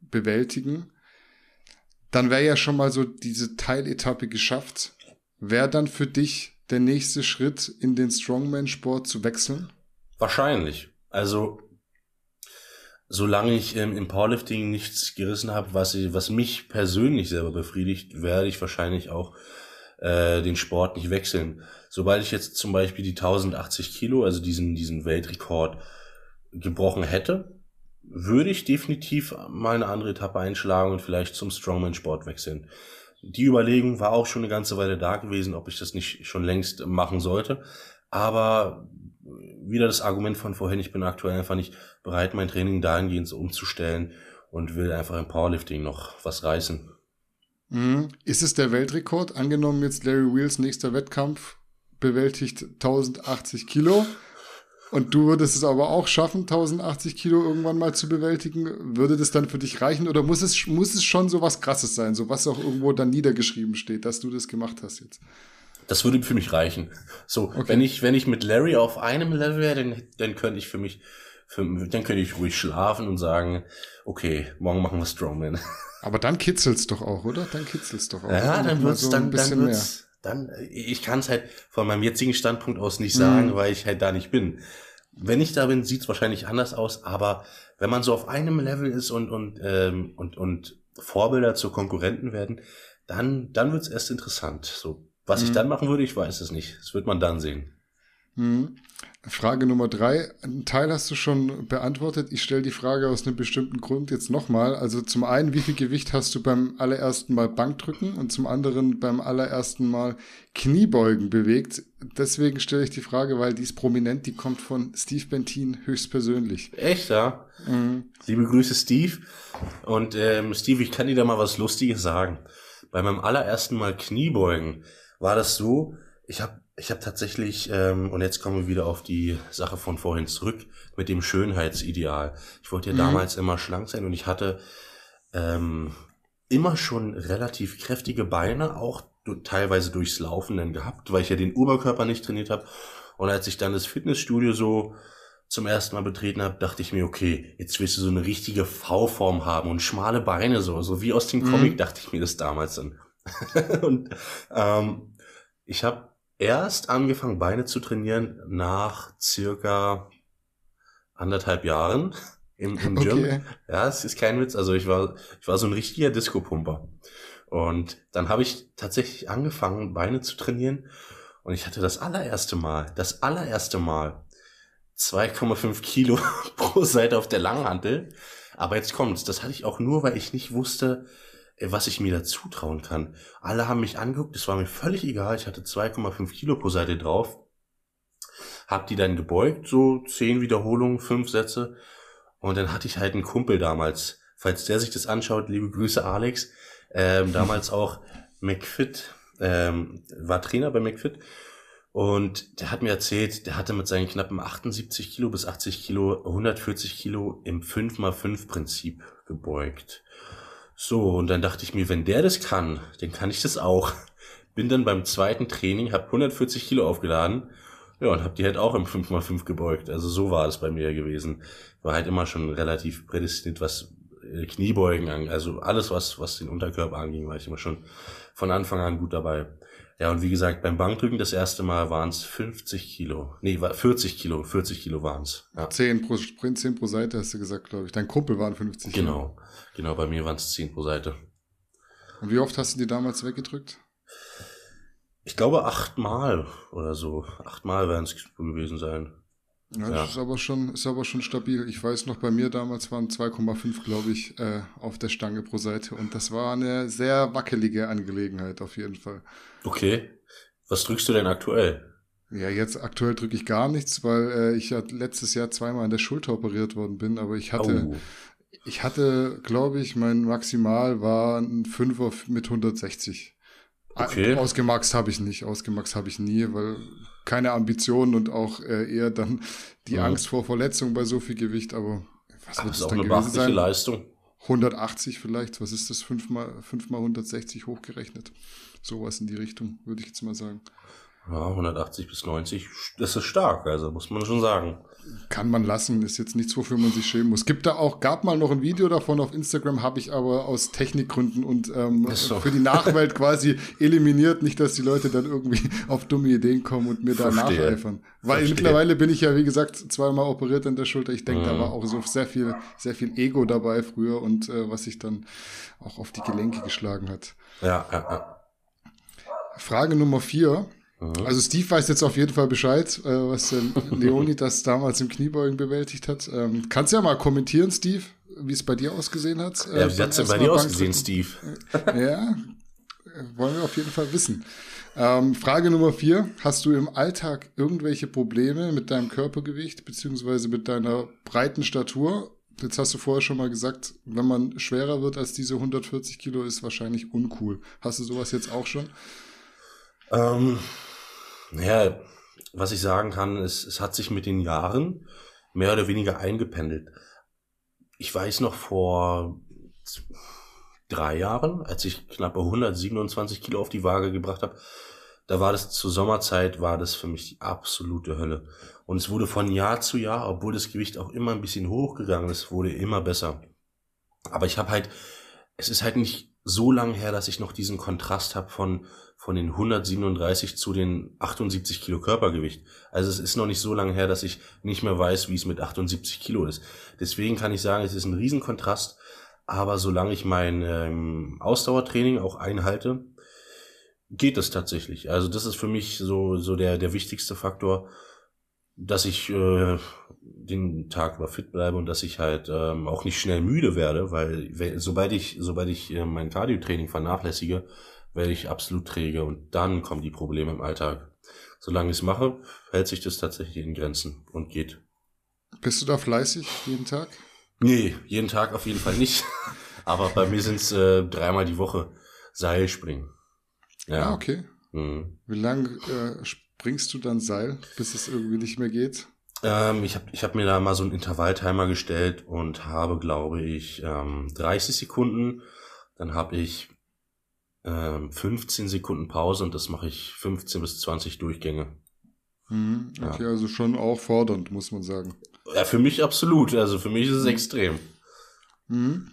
bewältigen, dann wäre ja schon mal so diese Teiletappe geschafft. Wäre dann für dich der nächste Schritt in den Strongman-Sport zu wechseln? Wahrscheinlich. Also solange ich ähm, im Powerlifting nichts gerissen habe, was, was mich persönlich selber befriedigt, werde ich wahrscheinlich auch äh, den Sport nicht wechseln. Sobald ich jetzt zum Beispiel die 1080 Kilo, also diesen, diesen Weltrekord gebrochen hätte, würde ich definitiv mal eine andere Etappe einschlagen und vielleicht zum Strongman-Sport wechseln. Die Überlegung war auch schon eine ganze Weile da gewesen, ob ich das nicht schon längst machen sollte. Aber wieder das Argument von vorhin, ich bin aktuell einfach nicht bereit, mein Training dahingehend so umzustellen und will einfach im Powerlifting noch was reißen. Mhm. Ist es der Weltrekord? Angenommen jetzt Larry Wheels nächster Wettkampf bewältigt 1080 Kilo und du würdest es aber auch schaffen, 1080 Kilo irgendwann mal zu bewältigen. Würde das dann für dich reichen oder muss es, muss es schon so was Krasses sein, so was auch irgendwo dann niedergeschrieben steht, dass du das gemacht hast jetzt? Das würde für mich reichen. So, okay. wenn ich, wenn ich mit Larry auf einem Level wäre, dann, dann könnte ich für mich, für, dann könnte ich ruhig schlafen und sagen, okay, morgen machen wir Strongman. Aber dann kitzelt's doch auch, oder? Dann kitzelt's doch auch. Ja, dann wird's, so dann, dann wird's, mehr. dann, ich kann es halt von meinem jetzigen Standpunkt aus nicht sagen, mhm. weil ich halt da nicht bin. Wenn ich da bin, sieht's wahrscheinlich anders aus, aber wenn man so auf einem Level ist und, und, ähm, und, und Vorbilder zu Konkurrenten werden, dann, dann wird's erst interessant. So, was mhm. ich dann machen würde, ich weiß es nicht. Das wird man dann sehen. Mhm. Frage Nummer drei. Ein Teil hast du schon beantwortet. Ich stelle die Frage aus einem bestimmten Grund jetzt nochmal. Also zum einen, wie viel Gewicht hast du beim allerersten Mal Bankdrücken und zum anderen beim allerersten Mal Kniebeugen bewegt? Deswegen stelle ich die Frage, weil die ist prominent, die kommt von Steve Bentin höchstpersönlich. Echt, ja? Mhm. Liebe Grüße, Steve. Und ähm, Steve, ich kann dir da mal was Lustiges sagen. Bei meinem allerersten Mal Kniebeugen war das so, ich habe ich hab tatsächlich, ähm, und jetzt kommen wir wieder auf die Sache von vorhin zurück, mit dem Schönheitsideal. Ich wollte ja mhm. damals immer schlank sein und ich hatte ähm, immer schon relativ kräftige Beine, auch teilweise durchs Laufen dann gehabt, weil ich ja den Oberkörper nicht trainiert habe. Und als ich dann das Fitnessstudio so zum ersten Mal betreten habe, dachte ich mir, okay, jetzt willst du so eine richtige V-Form haben und schmale Beine so, so wie aus dem mhm. Comic, dachte ich mir das damals dann. und ähm, ich habe erst angefangen, Beine zu trainieren nach circa anderthalb Jahren im, im Gym. Okay. Ja, es ist kein Witz. Also ich war, ich war so ein richtiger Disco-Pumper. Und dann habe ich tatsächlich angefangen, Beine zu trainieren. Und ich hatte das allererste Mal, das allererste Mal 2,5 Kilo pro Seite auf der Langhantel. Aber jetzt kommt's. Das hatte ich auch nur, weil ich nicht wusste, was ich mir da zutrauen kann. Alle haben mich angeguckt, es war mir völlig egal, ich hatte 2,5 Kilo pro Seite drauf, hab die dann gebeugt, so 10 Wiederholungen, 5 Sätze. Und dann hatte ich halt einen Kumpel damals, falls der sich das anschaut, liebe Grüße Alex, ähm, damals auch McFit, ähm, war Trainer bei McFit. Und der hat mir erzählt, der hatte mit seinen knappen 78 Kilo bis 80 Kilo 140 Kilo im 5x5 Prinzip gebeugt. So, und dann dachte ich mir, wenn der das kann, dann kann ich das auch. bin dann beim zweiten Training, habe 140 Kilo aufgeladen ja, und habe die halt auch im 5x5 gebeugt. Also so war es bei mir gewesen. War halt immer schon relativ prädestiniert, was äh, Kniebeugen angeht. Also alles, was, was den Unterkörper anging, war ich immer schon von Anfang an gut dabei. Ja, und wie gesagt, beim Bankdrücken das erste Mal waren es 50 Kilo. Nee, 40 Kilo, 40 Kilo waren es. Ja. 10 pro Sprint, 10 pro Seite hast du gesagt, glaube ich. Dein Kumpel waren 50 Kilo. Genau, genau, bei mir waren es 10 pro Seite. Und wie oft hast du die damals weggedrückt? Ich glaube achtmal oder so. Achtmal werden es gewesen sein. Ja, das ist aber schon, ist aber schon stabil. Ich weiß noch, bei mir damals waren 2,5, glaube ich, äh, auf der Stange pro Seite. Und das war eine sehr wackelige Angelegenheit auf jeden Fall. Okay. Was drückst du denn aktuell? Ja, jetzt aktuell drücke ich gar nichts, weil äh, ich ja letztes Jahr zweimal an der Schulter operiert worden bin, aber ich hatte, oh. ich hatte, glaube ich, mein Maximal war ein Fünfer mit 160. Okay. Ausgemaxt habe ich nicht, ausgemaxt habe ich nie, weil keine Ambitionen und auch äh, eher dann die ja. Angst vor Verletzung bei so viel Gewicht, aber was wird es dann gewesen sein? Leistung. 180 vielleicht, was ist das? 5 mal, 5 mal 160 hochgerechnet. Sowas in die Richtung, würde ich jetzt mal sagen. Ja, 180 bis 90, das ist stark, also muss man schon sagen. Kann man lassen, ist jetzt nichts, wofür man sich schämen muss. Gibt da auch, gab mal noch ein Video davon auf Instagram, habe ich aber aus Technikgründen und ähm, so. für die Nachwelt quasi eliminiert. Nicht, dass die Leute dann irgendwie auf dumme Ideen kommen und mir da Verstehe. nacheifern. Weil Verstehe. mittlerweile bin ich ja, wie gesagt, zweimal operiert an der Schulter. Ich denke, mhm. da war auch so sehr viel, sehr viel Ego dabei früher und äh, was sich dann auch auf die Gelenke geschlagen hat. Ja, ja, ja. Frage Nummer vier. Mhm. Also Steve weiß jetzt auf jeden Fall Bescheid, äh, was der Leonidas damals im Kniebeugen bewältigt hat. Ähm, kannst ja mal kommentieren, Steve, wie es bei dir ausgesehen hat. Äh, ja, wie hat es denn bei dir ausgesehen, Steve? ja, wollen wir auf jeden Fall wissen. Ähm, Frage Nummer vier. Hast du im Alltag irgendwelche Probleme mit deinem Körpergewicht beziehungsweise mit deiner breiten Statur? Jetzt hast du vorher schon mal gesagt, wenn man schwerer wird als diese 140 Kilo, ist wahrscheinlich uncool. Hast du sowas jetzt auch schon? Ähm, ja, was ich sagen kann, ist, es hat sich mit den Jahren mehr oder weniger eingependelt. Ich weiß noch vor drei Jahren, als ich knappe 127 Kilo auf die Waage gebracht habe, da war das zur Sommerzeit, war das für mich die absolute Hölle. Und es wurde von Jahr zu Jahr, obwohl das Gewicht auch immer ein bisschen hochgegangen ist, wurde immer besser. Aber ich habe halt, es ist halt nicht so lang her, dass ich noch diesen Kontrast habe von von den 137 zu den 78 Kilo Körpergewicht. Also es ist noch nicht so lange her, dass ich nicht mehr weiß, wie es mit 78 Kilo ist. Deswegen kann ich sagen, es ist ein Riesenkontrast. Aber solange ich mein ähm, Ausdauertraining auch einhalte, geht es tatsächlich. Also das ist für mich so, so der, der wichtigste Faktor, dass ich äh, den Tag über fit bleibe und dass ich halt ähm, auch nicht schnell müde werde, weil sobald ich, sobald ich äh, mein Cardio-Training vernachlässige, werde ich absolut träge und dann kommen die Probleme im Alltag. Solange ich es mache, hält sich das tatsächlich in Grenzen und geht. Bist du da fleißig jeden Tag? Nee, jeden Tag auf jeden Fall nicht. Aber bei mir sind es äh, dreimal die Woche Seilspringen. Ja, ah, okay. Mhm. Wie lange äh, springst du dann Seil, bis es irgendwie nicht mehr geht? Ähm, ich habe ich hab mir da mal so einen Intervalltimer gestellt und habe, glaube ich, ähm, 30 Sekunden. Dann habe ich 15 ähm, Sekunden Pause und das mache ich 15 bis 20 Durchgänge. Mhm, okay, ja. also schon auch fordernd, muss man sagen. Ja, für mich absolut. Also für mich ist es mhm. extrem. Mhm.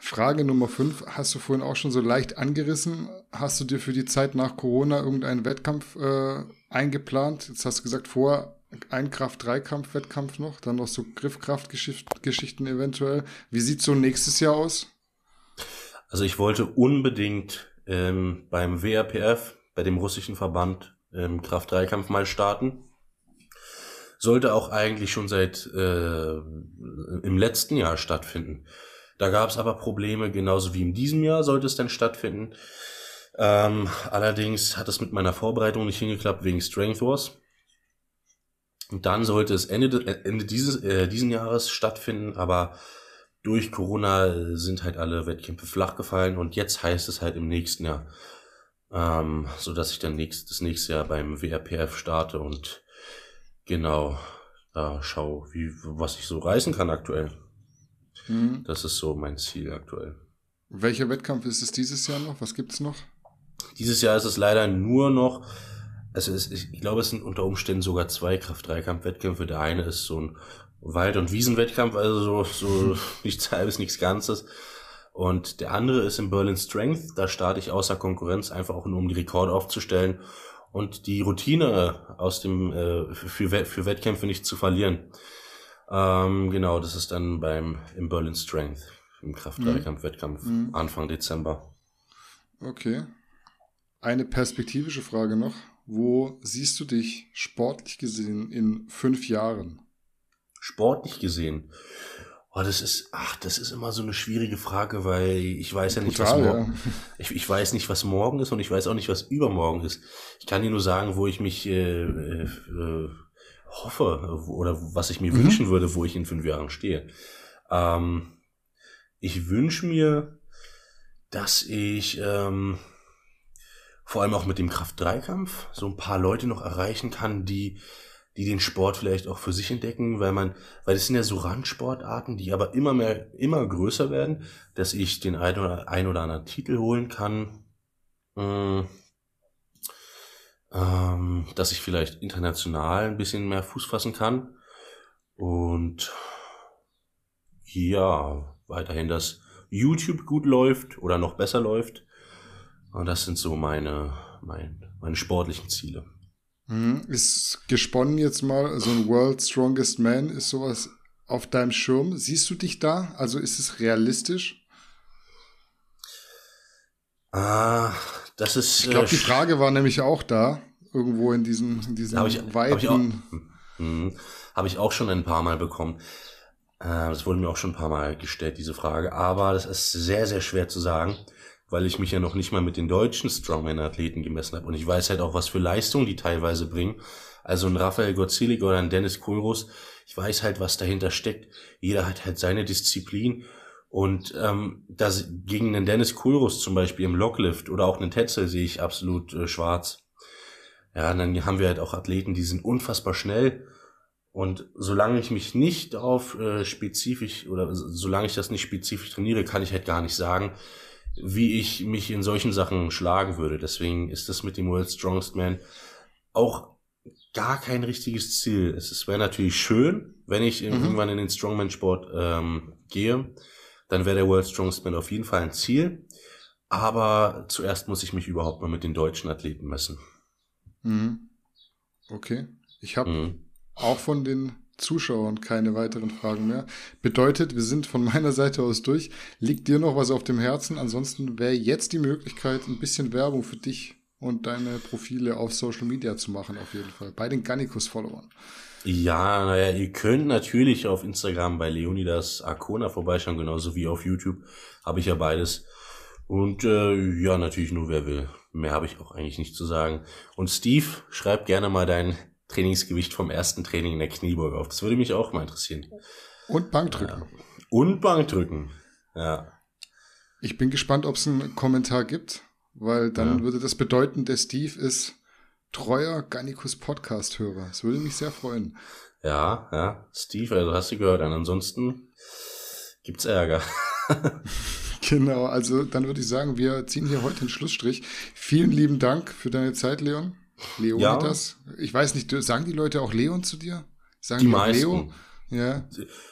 Frage Nummer 5 hast du vorhin auch schon so leicht angerissen. Hast du dir für die Zeit nach Corona irgendeinen Wettkampf äh, eingeplant? Jetzt hast du gesagt, vor ein Kraft-Dreikampf-Wettkampf noch, dann noch so Griffkraftgeschichten eventuell. Wie sieht so nächstes Jahr aus? Also ich wollte unbedingt ähm, beim WRPF, bei dem russischen Verband, ähm, Kraft-3-Kampf mal starten. Sollte auch eigentlich schon seit äh, im letzten Jahr stattfinden. Da gab es aber Probleme, genauso wie in diesem Jahr sollte es dann stattfinden. Ähm, allerdings hat es mit meiner Vorbereitung nicht hingeklappt wegen Strength Wars. Und dann sollte es Ende, Ende dieses äh, diesen Jahres stattfinden, aber durch Corona sind halt alle Wettkämpfe flach gefallen und jetzt heißt es halt im nächsten Jahr, ähm, so dass ich dann nächst, das nächste Jahr beim WRPF starte und genau da schaue, wie, was ich so reißen kann aktuell. Mhm. Das ist so mein Ziel aktuell. Welcher Wettkampf ist es dieses Jahr noch? Was gibt's noch? Dieses Jahr ist es leider nur noch, also es, ich glaube, es sind unter Umständen sogar zwei Kraft-Dreikampf-Wettkämpfe. Der eine ist so ein Wald- und Wiesenwettkampf, also so, so nichts halbes, nichts Ganzes. Und der andere ist in Berlin Strength. Da starte ich außer Konkurrenz einfach auch nur, um die Rekorde aufzustellen und die Routine aus dem äh, für, für Wettkämpfe nicht zu verlieren. Ähm, genau, das ist dann beim im Berlin Strength im Kraft-Dreikampf-Wettkampf mhm. Anfang Dezember. Okay. Eine perspektivische Frage noch. Wo siehst du dich sportlich gesehen in fünf Jahren? Sportlich gesehen? Oh, das ist, ach, das ist immer so eine schwierige Frage, weil ich weiß ja nicht, Total, was morgen, ja. ich, ich weiß nicht, was morgen ist und ich weiß auch nicht, was übermorgen ist. Ich kann dir nur sagen, wo ich mich äh, äh, hoffe oder was ich mir mhm. wünschen würde, wo ich in fünf Jahren stehe. Ähm, ich wünsche mir, dass ich ähm, vor allem auch mit dem Kraft-3-Kampf so ein paar Leute noch erreichen kann, die, die den Sport vielleicht auch für sich entdecken, weil man, weil es sind ja so Randsportarten, die aber immer mehr, immer größer werden, dass ich den ein oder, ein oder anderen Titel holen kann, äh, ähm, dass ich vielleicht international ein bisschen mehr Fuß fassen kann. Und ja, weiterhin, dass YouTube gut läuft oder noch besser läuft. Und das sind so meine, mein, meine sportlichen Ziele. Mhm. Ist gesponnen jetzt mal, so ein World Strongest Man, ist sowas auf deinem Schirm? Siehst du dich da? Also ist es realistisch? Ah, das ist. Ich glaube, äh, die Frage war nämlich auch da, irgendwo in diesem, in diesem hab ich, weiten. Habe ich, auch, hm, hab ich auch schon ein paar Mal bekommen. Äh, das wurde mir auch schon ein paar Mal gestellt, diese Frage. Aber das ist sehr, sehr schwer zu sagen weil ich mich ja noch nicht mal mit den deutschen Strongman-Athleten gemessen habe. Und ich weiß halt auch, was für Leistungen die teilweise bringen. Also ein Raphael Gotzilik oder ein Dennis Kohlrus, ich weiß halt, was dahinter steckt. Jeder hat halt seine Disziplin. Und ähm, das, gegen einen Dennis Kohlrus zum Beispiel im Locklift oder auch einen Tetzel sehe ich absolut äh, schwarz. Ja, und dann haben wir halt auch Athleten, die sind unfassbar schnell. Und solange ich mich nicht auf äh, spezifisch oder solange ich das nicht spezifisch trainiere, kann ich halt gar nicht sagen, wie ich mich in solchen Sachen schlagen würde. Deswegen ist das mit dem World Strongest Man auch gar kein richtiges Ziel. Es wäre natürlich schön, wenn ich mhm. irgendwann in den Strongman-Sport ähm, gehe. Dann wäre der World Strongest Man auf jeden Fall ein Ziel. Aber zuerst muss ich mich überhaupt mal mit den deutschen Athleten messen. Mhm. Okay. Ich habe mhm. auch von den Zuschauern keine weiteren Fragen mehr. Bedeutet, wir sind von meiner Seite aus durch. Liegt dir noch was auf dem Herzen? Ansonsten wäre jetzt die Möglichkeit, ein bisschen Werbung für dich und deine Profile auf Social Media zu machen, auf jeden Fall. Bei den Gannikus-Followern. Ja, naja, ihr könnt natürlich auf Instagram bei Leonidas Arcona vorbeischauen, genauso wie auf YouTube. Habe ich ja beides. Und äh, ja, natürlich nur wer will. Mehr habe ich auch eigentlich nicht zu sagen. Und Steve, schreib gerne mal dein Trainingsgewicht vom ersten Training in der Kniebeuge auf. Das würde mich auch mal interessieren. Und Bankdrücken. Ja. Und Bankdrücken. Ja. Ich bin gespannt, ob es einen Kommentar gibt, weil dann ja. würde das bedeuten, der Steve ist treuer Gannikus Podcast-Hörer. Das würde mich sehr freuen. Ja, ja. Steve, also hast du gehört. Und ansonsten gibt's Ärger. genau, also dann würde ich sagen, wir ziehen hier heute den Schlussstrich. Vielen lieben Dank für deine Zeit, Leon. Leonidas? Ja. Ich weiß nicht, sagen die Leute auch Leon zu dir? Sagen die, die meisten. Leo? Ja.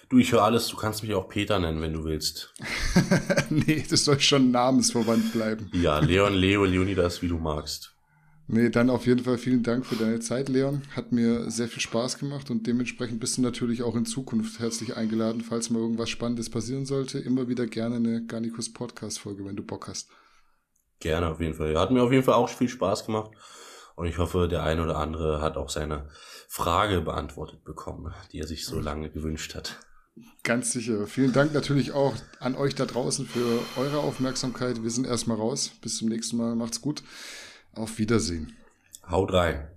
Du, ich höre alles, du kannst mich auch Peter nennen, wenn du willst. nee, das soll schon namensverwandt bleiben. Ja, Leon, Leo, Leonidas, wie du magst. Nee, dann auf jeden Fall vielen Dank für deine Zeit, Leon. Hat mir sehr viel Spaß gemacht und dementsprechend bist du natürlich auch in Zukunft herzlich eingeladen, falls mal irgendwas Spannendes passieren sollte. Immer wieder gerne eine Garnicus Podcast-Folge, wenn du Bock hast. Gerne, auf jeden Fall. Hat mir auf jeden Fall auch viel Spaß gemacht. Und ich hoffe, der eine oder andere hat auch seine Frage beantwortet bekommen, die er sich so lange gewünscht hat. Ganz sicher. Vielen Dank natürlich auch an euch da draußen für eure Aufmerksamkeit. Wir sind erstmal raus. Bis zum nächsten Mal. Macht's gut. Auf Wiedersehen. Haut rein.